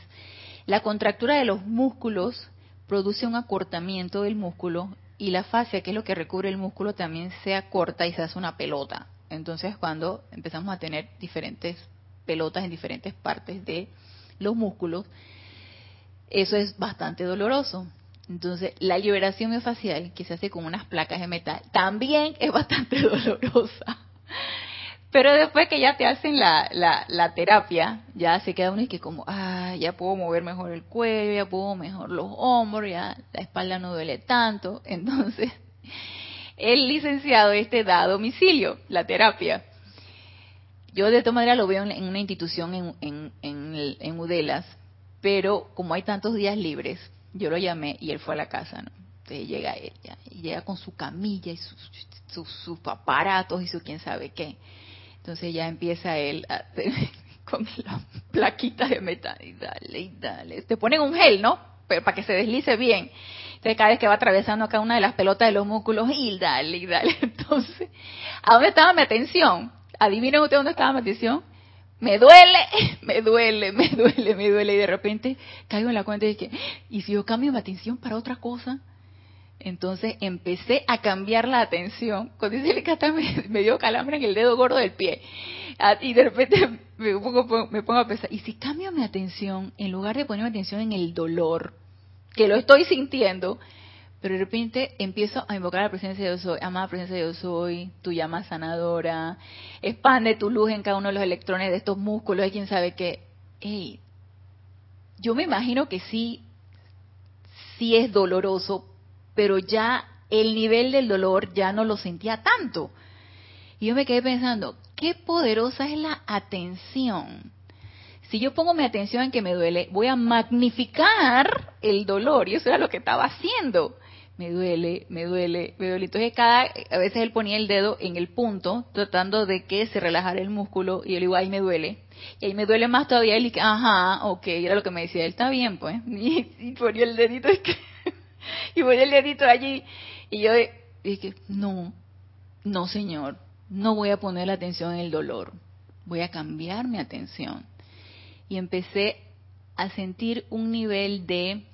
la contractura de los músculos produce un acortamiento del músculo y la fascia, que es lo que recubre el músculo, también se acorta y se hace una pelota. Entonces, cuando empezamos a tener diferentes pelotas en diferentes partes de los músculos, eso es bastante doloroso. Entonces, la liberación miofascial, que se hace con unas placas de metal, también es bastante [LAUGHS] dolorosa. Pero después que ya te hacen la, la, terapia, ya se queda uno y que como, ah, ya puedo mover mejor el cuello, ya puedo mejor los hombros, ya la espalda no duele tanto. [LAUGHS] Entonces, el licenciado este da a domicilio la terapia. Yo de todas maneras lo veo en una institución en, en, en, Udelas, pero como hay tantos días libres, yo lo llamé y él fue a la casa, ¿no? Entonces llega él, y llega con su camilla y sus, sus aparatos y su quién sabe qué. Entonces ya empieza él [LAUGHS] con la plaquita de metal y dale y dale. Te ponen un gel, ¿no? Para que se deslice bien. Entonces cada vez que va atravesando acá una de las pelotas de los músculos y dale y dale. [LAUGHS] Entonces, ¿a dónde estaba mi atención? Adivinen ustedes dónde estaba mi atención. Me duele, [LAUGHS] me duele, me duele, me duele. Y de repente caigo en la cuenta de que, ¿y si yo cambio mi atención para otra cosa? Entonces empecé a cambiar la atención. Cuando dice que hasta me, dio calambre en el dedo gordo del pie. Ah, y de repente [LAUGHS] me pongo, a pensar, ¿y si cambio mi atención, en lugar de poner mi atención en el dolor, que lo estoy sintiendo, Pero de repente empiezo a invocar la presencia de Dios soy, amada presencia de Dios soy, tu llama sanadora, expande tu luz en cada uno de los electrones de estos músculos, de quién sabe qué. Hey, yo me imagino que sí, sí es doloroso, pero ya el nivel del dolor ya no lo sentía tanto. Y yo me quedé pensando, qué poderosa es la atención. Si yo pongo mi atención en que me duele, voy a magnificar el dolor. Y eso era lo que estaba haciendo me duele, me duele, me duele. Entonces cada, a veces él ponía el dedo en el punto, tratando de que se relajara el músculo, y yo le digo, ahí me duele. Y ahí me duele más todavía, y dije, ajá, ok, era lo que me decía, él está bien, pues. [LAUGHS] Y, ponía el dedito, y ponía el dedito allí, y yo dije, no, no señor, no voy a poner la atención en el dolor, voy a cambiar mi atención. Y empecé a sentir un nivel de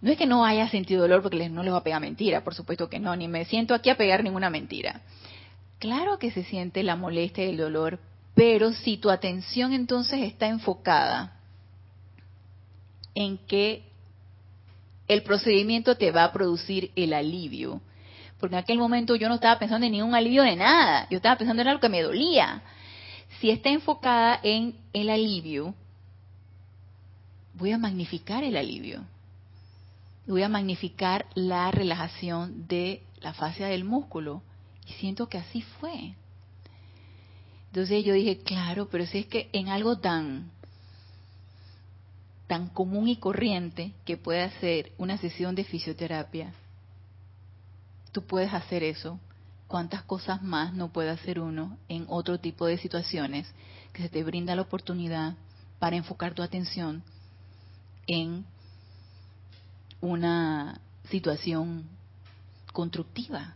no es que no haya sentido dolor porque no les va a pegar mentira, por supuesto que no, ni me siento aquí a pegar ninguna mentira. Claro que se siente la molestia y el dolor, pero si tu atención entonces está enfocada en que el procedimiento te va a producir el alivio, porque en aquel momento yo no estaba pensando en ningún alivio de nada, yo estaba pensando en algo que me dolía. Si está enfocada en el alivio, voy a magnificar el alivio voy a magnificar la relajación de la fascia del músculo. Y siento que así fue. Entonces yo dije, claro, pero si es que en algo tan tan común y corriente que puede hacer una sesión de fisioterapia, tú puedes hacer eso. ¿Cuántas cosas más no puede hacer uno en otro tipo de situaciones que se te brinda la oportunidad para enfocar tu atención en una situación constructiva.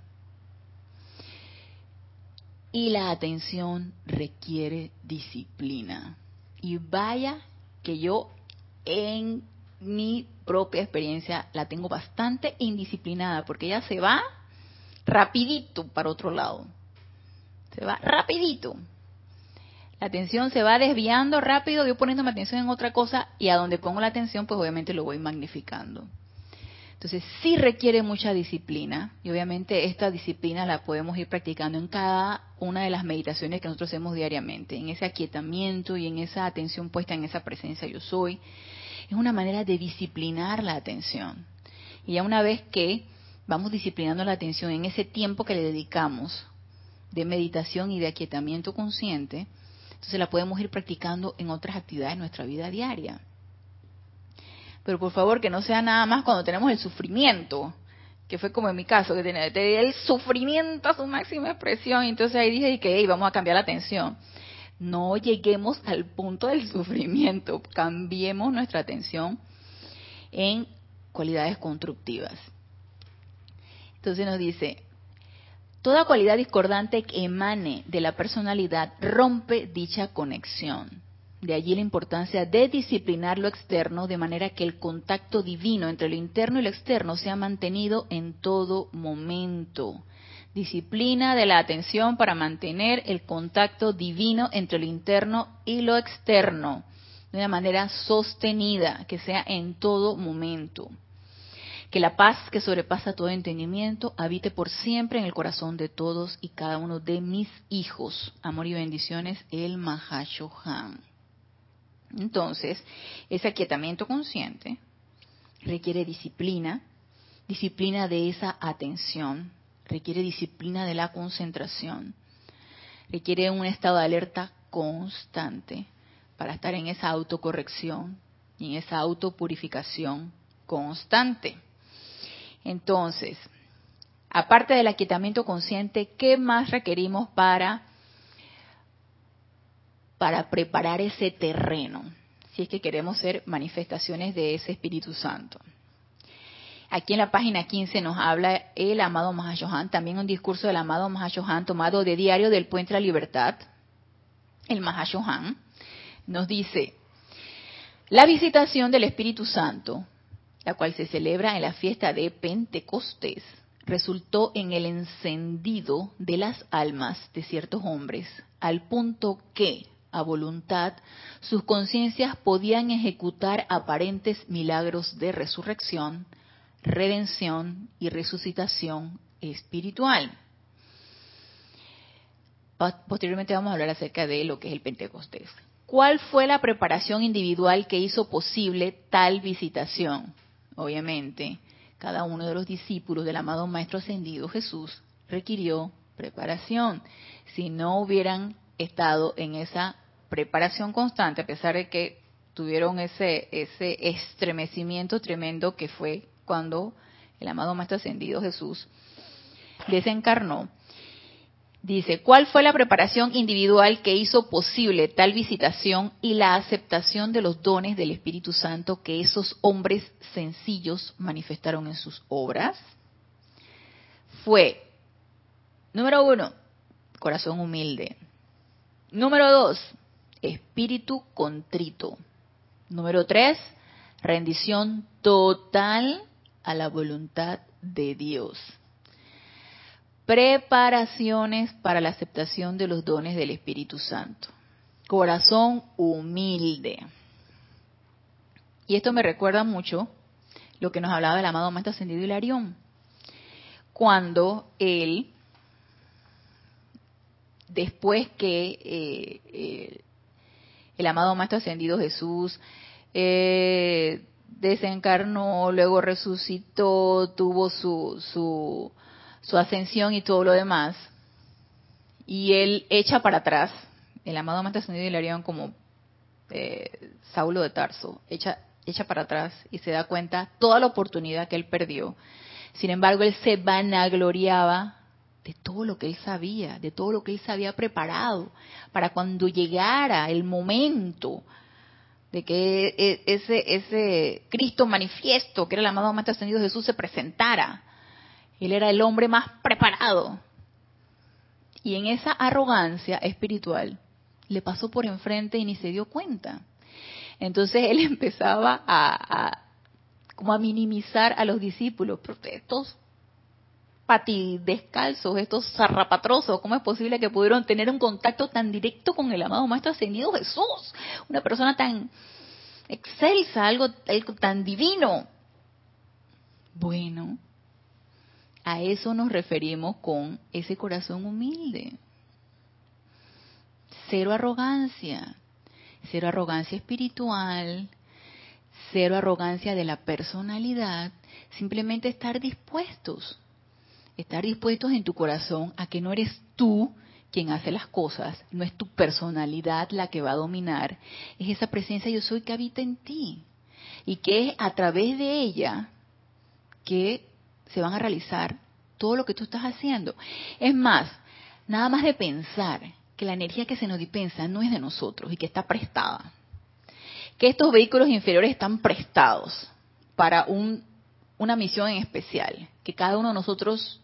Y la atención requiere disciplina. Y vaya que yo en mi propia experiencia la tengo bastante indisciplinada porque ella se va rapidito para otro lado. Se va rapidito. La atención se va desviando rápido, yo poniéndome atención en otra cosa y a donde pongo la atención pues obviamente lo voy magnificando. Entonces sí requiere mucha disciplina y obviamente esta disciplina la podemos ir practicando en cada una de las meditaciones que nosotros hacemos diariamente, en ese aquietamiento y en esa atención puesta en esa presencia yo soy. Es una manera de disciplinar la atención. Y ya una vez que vamos disciplinando la atención en ese tiempo que le dedicamos de meditación y de aquietamiento consciente, entonces la podemos ir practicando en otras actividades de nuestra vida diaria pero por favor que no sea nada más cuando tenemos el sufrimiento, que fue como en mi caso, que tenía, el sufrimiento a su máxima expresión, y entonces ahí dije que vamos a cambiar la atención. No lleguemos al punto del sufrimiento, cambiemos nuestra atención en cualidades constructivas. Entonces nos dice, toda cualidad discordante que emane de la personalidad rompe dicha conexión. De allí la importancia de disciplinar lo externo de manera que el contacto divino entre lo interno y lo externo sea mantenido en todo momento. Disciplina de la atención para mantener el contacto divino entre lo interno y lo externo de una manera sostenida, que sea en todo momento. Que la paz que sobrepasa todo entendimiento habite por siempre en el corazón de todos y cada uno de mis hijos. Amor y bendiciones, el Mahashohan. Entonces, ese aquietamiento consciente requiere disciplina, disciplina de esa atención, requiere disciplina de la concentración, requiere un estado de alerta constante para estar en esa autocorrección y en esa autopurificación constante. Entonces, aparte del aquietamiento consciente, ¿qué más requerimos para para preparar ese terreno, si es que queremos ser manifestaciones de ese Espíritu Santo. Aquí en la página 15 nos habla el amado Mahashohan, también un discurso del amado Mahashohan tomado de Diario del Puente de la Libertad. El Mahashohan nos dice, la visitación del Espíritu Santo, la cual se celebra en la fiesta de Pentecostés, resultó en el encendido de las almas de ciertos hombres, al punto que a voluntad, sus conciencias podían ejecutar aparentes milagros de resurrección, redención y resucitación espiritual. Posteriormente vamos a hablar acerca de lo que es el Pentecostés. ¿Cuál fue la preparación individual que hizo posible tal visitación? Obviamente, cada uno de los discípulos del amado Maestro Ascendido Jesús requirió preparación. Si no hubieran estado en esa preparación constante, a pesar de que tuvieron ese, ese estremecimiento tremendo que fue cuando el amado Maestro Ascendido Jesús desencarnó, Dice, ¿cuál fue la preparación individual que hizo posible tal visitación y la aceptación de los dones del Espíritu Santo que esos hombres sencillos manifestaron en sus obras? Fue, número uno, corazón humilde. Número dos, espíritu contrito. Número tres, rendición total a la voluntad de Dios preparaciones para la aceptación de los dones del Espíritu Santo. Corazón humilde. Y esto me recuerda mucho lo que nos hablaba el amado Maestro Ascendido Hilarión. Cuando él, después que eh, eh, el amado Maestro Ascendido Jesús eh, desencarnó, luego resucitó, tuvo su, su su ascensión y todo lo demás, y él echa para atrás, el amado Maestro Ascendido Hilarión como eh, Saulo de Tarso, echa, echa para atrás y se da cuenta toda la oportunidad que él perdió. Sin embargo, él se vanagloriaba de todo lo que él sabía, de todo lo que él se había preparado, para cuando llegara el momento de que e, ese, ese Cristo manifiesto, que era el amado Maestro Ascendido Jesús, se presentara. Él era el hombre más preparado. Y en esa arrogancia espiritual le pasó por enfrente y ni se dio cuenta. Entonces él [LAUGHS] empezaba a, como a minimizar a los discípulos. Estos descalzos, estos zarrapatrosos, ¿cómo es posible que pudieron tener un contacto tan directo con el amado Maestro Ascendido Jesús? Una persona tan excelsa, algo tan divino. Bueno, a eso nos referimos con ese corazón humilde. Cero arrogancia, cero arrogancia espiritual, cero arrogancia de la personalidad, simplemente estar dispuestos, estar dispuestos en tu corazón a que no eres tú quien hace las cosas, no es tu personalidad la que va a dominar, es esa presencia yo soy que habita en ti y que es a través de ella que se van a realizar todo lo que tú estás haciendo. Es más, nada más de pensar que la energía que se nos dispensa no es de nosotros y que está prestada. Que estos vehículos inferiores están prestados para un, una misión en especial, que cada uno de nosotros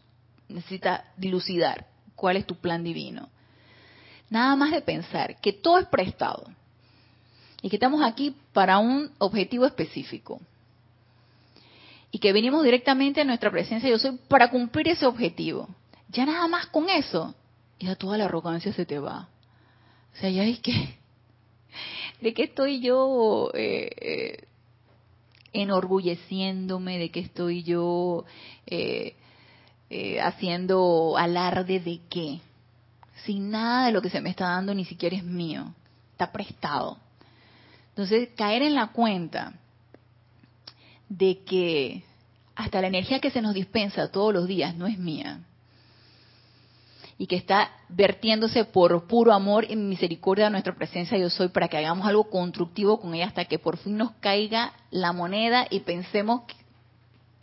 necesita dilucidar cuál es tu plan divino. Nada más de pensar que todo es prestado y que estamos aquí para un objetivo específico y que venimos directamente a nuestra presencia yo soy para cumplir ese objetivo. Ya nada más con eso, ya toda la arrogancia se te va. O sea, ya es que, [LAUGHS] ¿de qué estoy yo eh, eh, enorgulleciéndome? ¿De qué estoy yo eh, haciendo alarde de qué? Sin nada de lo que se me está dando ni siquiera es mío, está prestado. Entonces, caer en la cuenta de que hasta la energía que se nos dispensa todos los días no es mía y que está vertiéndose por puro amor y misericordia a nuestra presencia yo soy para que hagamos algo constructivo con ella hasta que por fin nos caiga la moneda y pensemos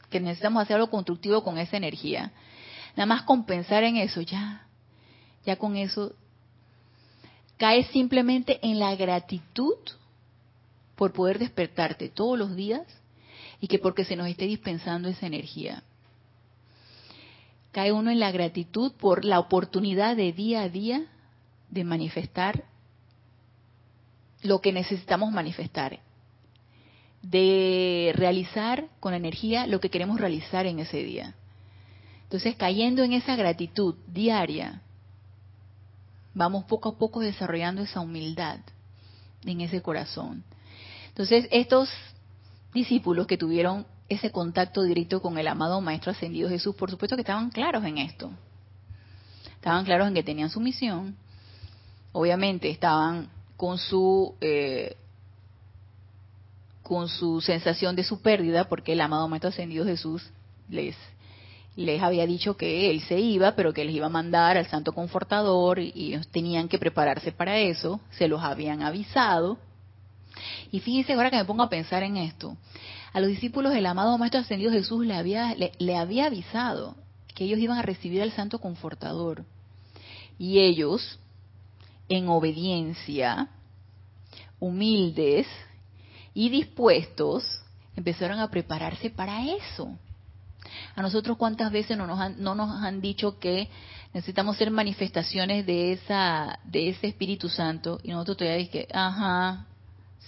que necesitamos hacer algo constructivo con esa energía. Nada más compensar en eso, ya, ya con eso cae simplemente en la gratitud por poder despertarte todos los días y que porque se nos esté dispensando esa energía. Cae uno en la gratitud por la oportunidad de día a día de manifestar lo que necesitamos manifestar, de realizar con energía lo que queremos realizar en ese día. Entonces, cayendo en esa gratitud diaria, vamos poco a poco desarrollando esa humildad en ese corazón. Entonces, estos discípulos que tuvieron ese contacto directo con el amado Maestro Ascendido Jesús, por supuesto que estaban claros en esto. Estaban claros en que tenían su misión. Obviamente estaban con su eh, con su sensación de su pérdida, porque el amado Maestro Ascendido Jesús les les había dicho que él se iba, pero que les iba a mandar al Santo Confortador y ellos tenían que prepararse para eso, se los habían avisado. Y fíjense ahora que me pongo a pensar en esto. A los discípulos del amado Maestro Ascendido Jesús le había, le, había avisado que ellos iban a recibir al Santo Confortador. Y ellos, en obediencia, humildes y dispuestos, empezaron a prepararse para eso. A nosotros cuántas veces no nos han, no nos han dicho que necesitamos ser manifestaciones de esa de ese Espíritu Santo y nosotros todavía que, ajá,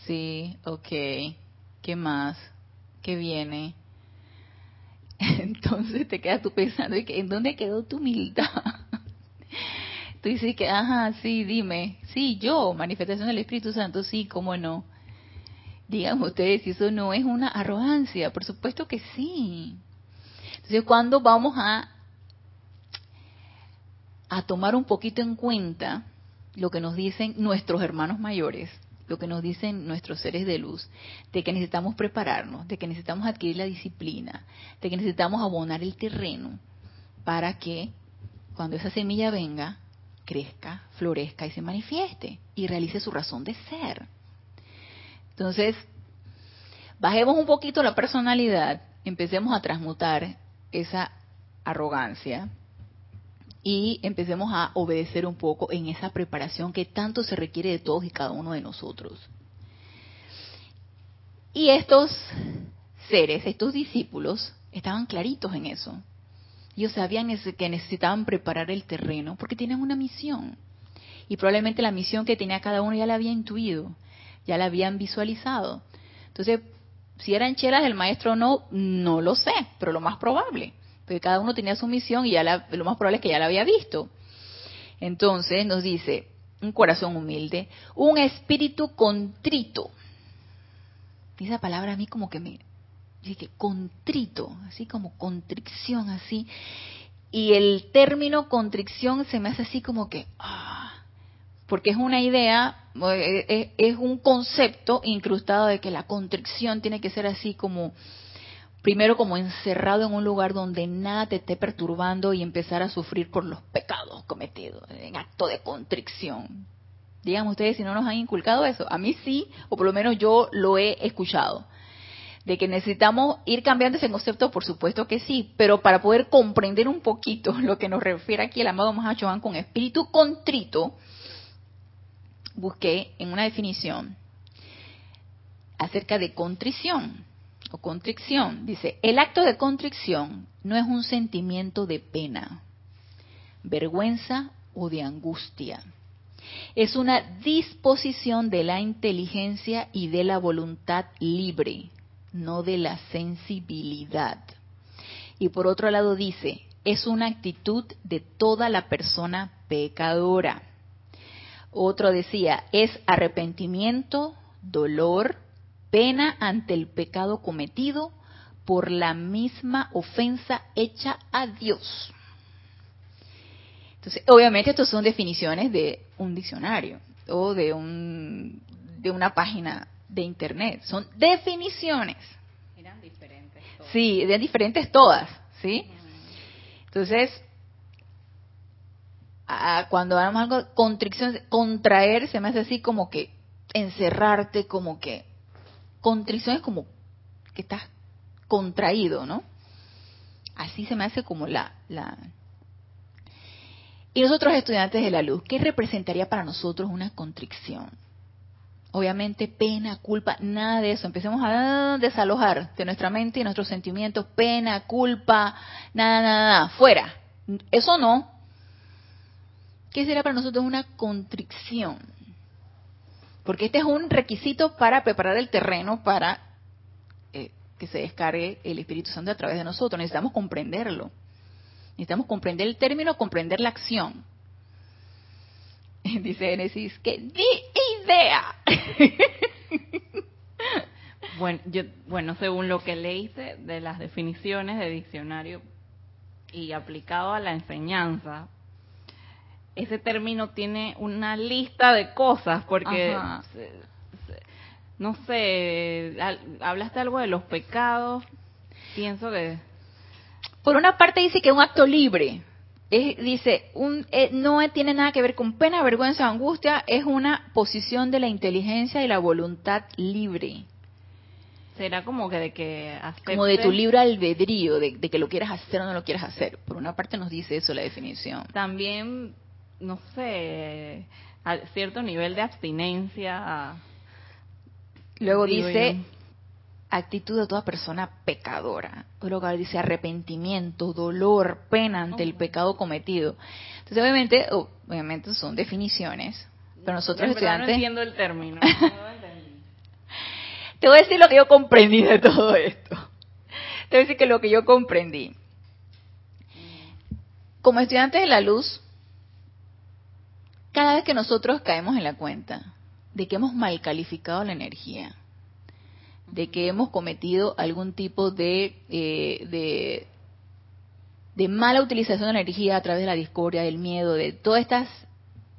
sí, ok, ¿qué más? ¿Qué viene? [LAUGHS] Entonces te quedas tú pensando, ¿en dónde quedó tu humildad? [LAUGHS] Tú dices que, ajá, sí, dime, sí, yo, manifestación del Espíritu Santo, sí, cómo no. Díganme ustedes si eso no es una arrogancia, por supuesto que sí. Entonces, cuando vamos a, a tomar un poquito en cuenta lo que nos dicen nuestros hermanos mayores, lo que nos dicen nuestros seres de luz, de que necesitamos prepararnos, de que necesitamos adquirir la disciplina, de que necesitamos abonar el terreno para que cuando esa semilla venga, crezca, florezca y se manifieste y realice su razón de ser. Entonces, bajemos un poquito la personalidad, empecemos a transmutar esa arrogancia y empecemos a obedecer un poco en esa preparación que tanto se requiere de todos y cada uno de nosotros. Y estos seres, estos discípulos, estaban claritos en eso. Ellos sabían que necesitaban preparar el terreno porque tienen una misión. Y probablemente la misión que tenía cada uno ya la había intuido, ya la habían visualizado. Entonces, si eran chelas del maestro o no, no lo sé, pero lo más probable, porque cada uno tenía su misión y ya lo más probable es que ya la había visto. Entonces nos dice, un corazón humilde, un espíritu contrito. esa palabra a mí como que me dice contrito, así como contrición, así. Y el término contrición se me hace así como que, ah, porque es una idea, eh, es un concepto incrustado de que la contrición tiene que ser así como, primero como encerrado en un lugar donde nada te esté perturbando y empezar a sufrir por los pecados cometidos, en acto de contrición. Díganme ustedes si no nos han inculcado eso. A mí sí, o por lo menos yo lo he escuchado. De que necesitamos ir cambiando ese concepto, por supuesto que sí, pero para poder comprender un poquito [LAUGHS] lo que nos refiere aquí el amado Mahachohan con espíritu contrito, busqué en una definición acerca de contrición o contrición. Dice, el acto de contrición no es un sentimiento de pena, vergüenza o de angustia. Es una disposición de la inteligencia y de la voluntad libre, no de la sensibilidad. Y por otro lado dice, es una actitud de toda la persona pecadora. Otro decía, es arrepentimiento, dolor, pena ante el pecado cometido por la misma ofensa hecha a Dios. Entonces, obviamente estas son definiciones de un diccionario o de un de una página de internet, son definiciones. Eran diferentes todas. Sí, eran diferentes todas, ¿sí? Entonces, cuando hablamos algo, contrición, contraer se me hace así como que encerrarte, como que contrición es como que estás contraído, ¿no? Así se me hace como la, la... Y nosotros estudiantes de la luz, ¿qué representaría para nosotros una contrición? Obviamente pena, culpa, nada de eso. Empecemos a desalojar de nuestra mente y nuestros sentimientos, pena, culpa, nada, nada, nada, fuera. Eso no, ¿qué será para nosotros una contrición? Porque este es un requisito para preparar el terreno para eh, que se descargue el Espíritu Santo a través de nosotros. Necesitamos comprenderlo. Necesitamos comprender el término, comprender la acción. [LAUGHS] Dice Génesis, que ni idea. [LAUGHS] Bueno, bueno, según lo que leíste de las definiciones de diccionario y aplicado a la enseñanza, ese término tiene una lista de cosas, porque, no sé, hablaste algo de los pecados, pienso que... Por una parte dice que es un acto libre, dice, un, eh, no tiene nada que ver con pena, vergüenza angustia, es una posición de la inteligencia y la voluntad libre. Será como que de que Como de tu libre albedrío, de, que lo quieras hacer o no lo quieras hacer. Por una parte nos dice eso la definición. También, no sé, a cierto nivel de abstinencia. Luego dice, actitud de toda persona pecadora. Luego dice arrepentimiento, dolor, pena ante el pecado cometido. Entonces, obviamente, obviamente son definiciones, pero nosotros estudiantes... No entiendo el término. [LAUGHS] Te voy a decir lo que yo comprendí de todo esto. Te voy a decir que lo que yo comprendí. Como estudiantes de la luz, cada vez que nosotros caemos en la cuenta de que hemos mal calificado la energía, de que hemos cometido algún tipo de, eh, de, de, mala utilización de la energía a través de la discordia, del miedo, de todas estas,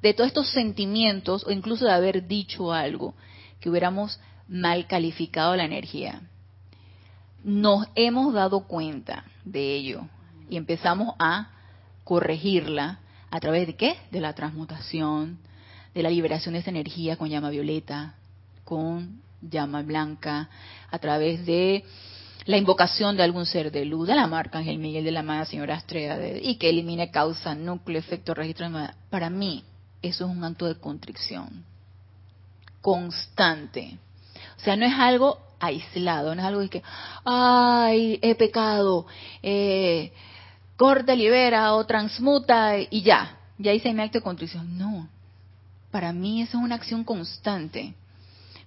de todos estos sentimientos, o incluso de haber dicho algo que hubiéramos mal calificado la energía. Nos hemos dado cuenta de ello y empezamos a corregirla a través de qué? De la transmutación, de la liberación de esa energía con llama violeta, con llama blanca, a través de la invocación de algún ser de luz, de la marca Ángel Miguel, de la amada señora Estrella, y que elimine causa, núcleo, efecto, registro. Para mí, eso es un acto de contrición constante. O sea, no es algo aislado, no es algo de que, ay, he pecado, eh, corta, libera o transmuta y ya, ya hice mi acto de contrición. No, para mí eso es una acción constante,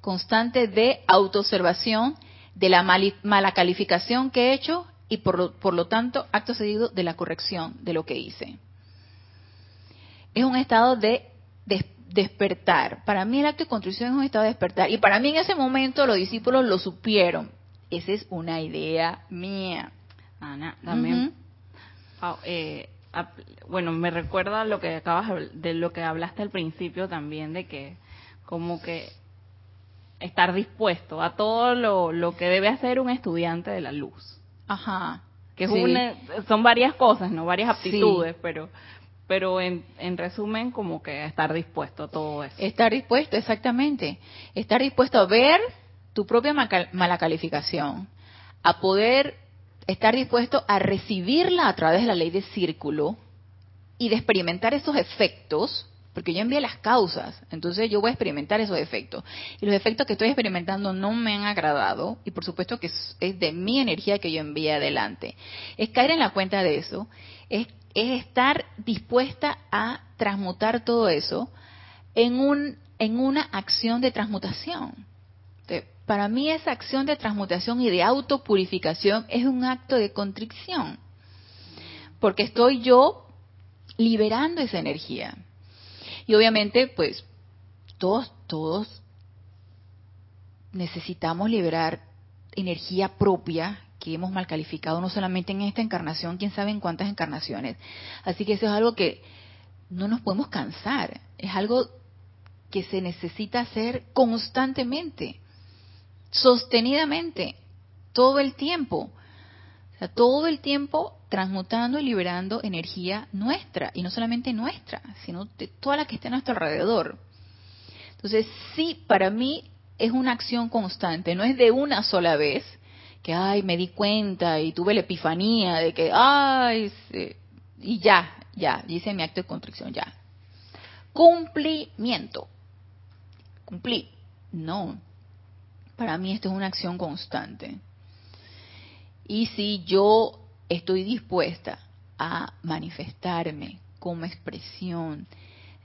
constante de autoobservación, de la mala calificación que he hecho y por lo, por lo tanto acto seguido de la corrección de lo que hice. Es un estado de, de despertar. Para mí el acto de construcción es un estado de despertar. Y para mí en ese momento los discípulos lo supieron. Esa es una idea mía. Ana, también. Ah, eh, bueno, me recuerda lo que acabas de lo que hablaste al principio también de que como que estar dispuesto a todo lo, lo que debe hacer un estudiante de la luz. Ajá. Que es son varias cosas, no varias aptitudes, pero pero en, en, resumen como que estar dispuesto a todo eso. Estar dispuesto, exactamente. Estar dispuesto a ver tu propia mala calificación, a poder estar dispuesto a recibirla a través de la ley de círculo y de experimentar esos efectos, porque yo envié las causas, entonces yo voy a experimentar esos efectos. Y los efectos que estoy experimentando no me han agradado, y por supuesto que es, de mi energía que yo envié adelante. Es caer en la cuenta de eso, es es estar dispuesta a transmutar todo eso en, un, en una acción de transmutación. Para mí esa acción de transmutación y de autopurificación es un acto de contrición, porque estoy yo liberando esa energía. Y obviamente, pues, todos, todos necesitamos liberar energía propia que hemos mal calificado, no solamente en esta encarnación, quién sabe en cuántas encarnaciones. Así que eso es algo que no nos podemos cansar, es algo que se necesita hacer constantemente, sostenidamente, todo el tiempo. O sea, todo el tiempo transmutando y liberando energía nuestra, y no solamente nuestra, sino de toda la que esté a nuestro alrededor. Entonces, sí, para mí es una acción constante, no es de una sola vez, que, ay, me di cuenta y tuve la epifanía de que, ay, y ya, ya, hice mi acto de contrición, ya. Cumplimiento. Cumplí. No. Para mí esto es una acción constante. Y si yo estoy dispuesta a manifestarme como expresión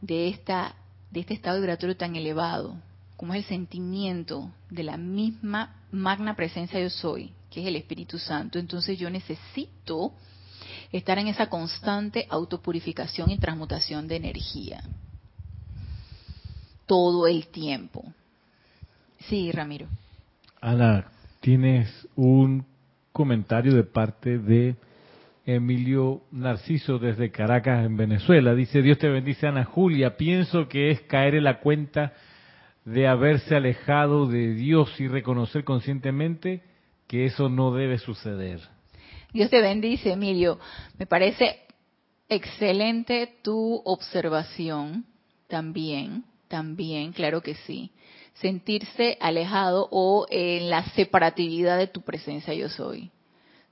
de esta de este estado vibratorio tan elevado, como es el sentimiento de la misma magna presencia yo soy, que es el Espíritu Santo, entonces yo necesito estar en esa constante autopurificación y transmutación de energía. Todo el tiempo. Sí, Ramiro. Ana, tienes un comentario de parte de Emilio Narciso desde Caracas, en Venezuela. Dice, Dios te bendice, Ana Julia. Pienso que es caer en la cuenta de haberse alejado de Dios y reconocer conscientemente que eso no debe suceder. Dios te bendice, Emilio. Me parece excelente tu observación también, también, claro que sí. Sentirse alejado o en la separatividad de tu presencia yo soy.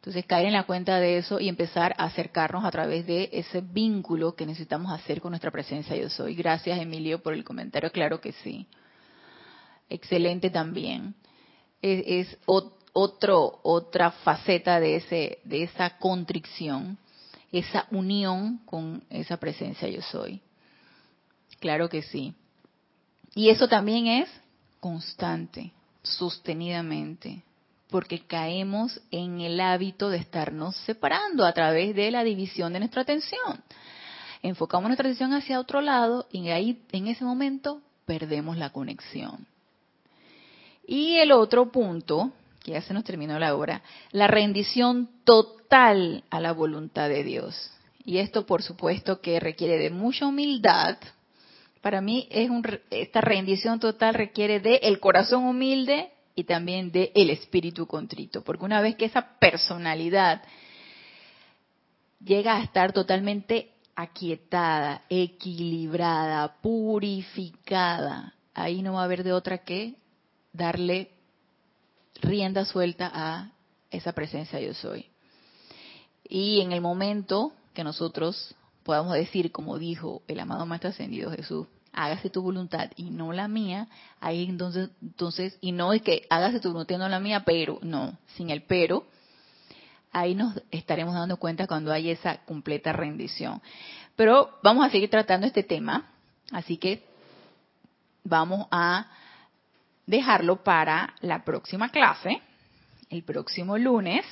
Entonces caer en la cuenta de eso y empezar a acercarnos a través de ese vínculo que necesitamos hacer con nuestra presencia yo soy. Gracias Emilio por el comentario, claro que sí. Excelente también. Es, otro, otra faceta de, ese, de esa contrición, esa unión con esa presencia yo soy. Claro que sí. Y eso también es constante, sostenidamente porque caemos en el hábito de estarnos separando a través de la división de nuestra atención. Enfocamos nuestra atención hacia otro lado y ahí en ese momento perdemos la conexión. Y el otro punto, que ya se nos terminó la hora, la rendición total a la voluntad de Dios. Y esto por supuesto que requiere de mucha humildad. Para mí es esta rendición total requiere de el corazón humilde y también de el espíritu contrito, porque una vez que esa personalidad llega a estar totalmente aquietada, equilibrada, purificada, ahí no va a haber de otra que darle rienda suelta a esa presencia yo soy. Y en el momento que nosotros podamos decir, como dijo el amado Maestro Ascendido Jesús, hágase tu voluntad y no la mía, ahí entonces, entonces, y no es que hágase tu voluntad y no la mía, pero, no, sin el pero, ahí nos estaremos dando cuenta cuando hay esa completa rendición. Pero vamos a seguir tratando este tema, así que vamos a dejarlo para la próxima clase, el próximo lunes.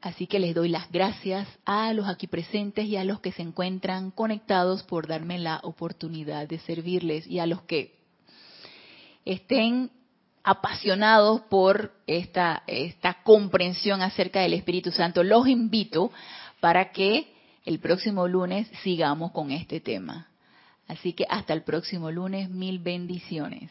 Así que les doy las gracias a los aquí presentes y a los que se encuentran conectados por darme la oportunidad de servirles y a los que estén apasionados por esta, esta comprensión acerca del Espíritu Santo. Los invito para que el próximo lunes sigamos con este tema. Así que hasta el próximo lunes, mil bendiciones.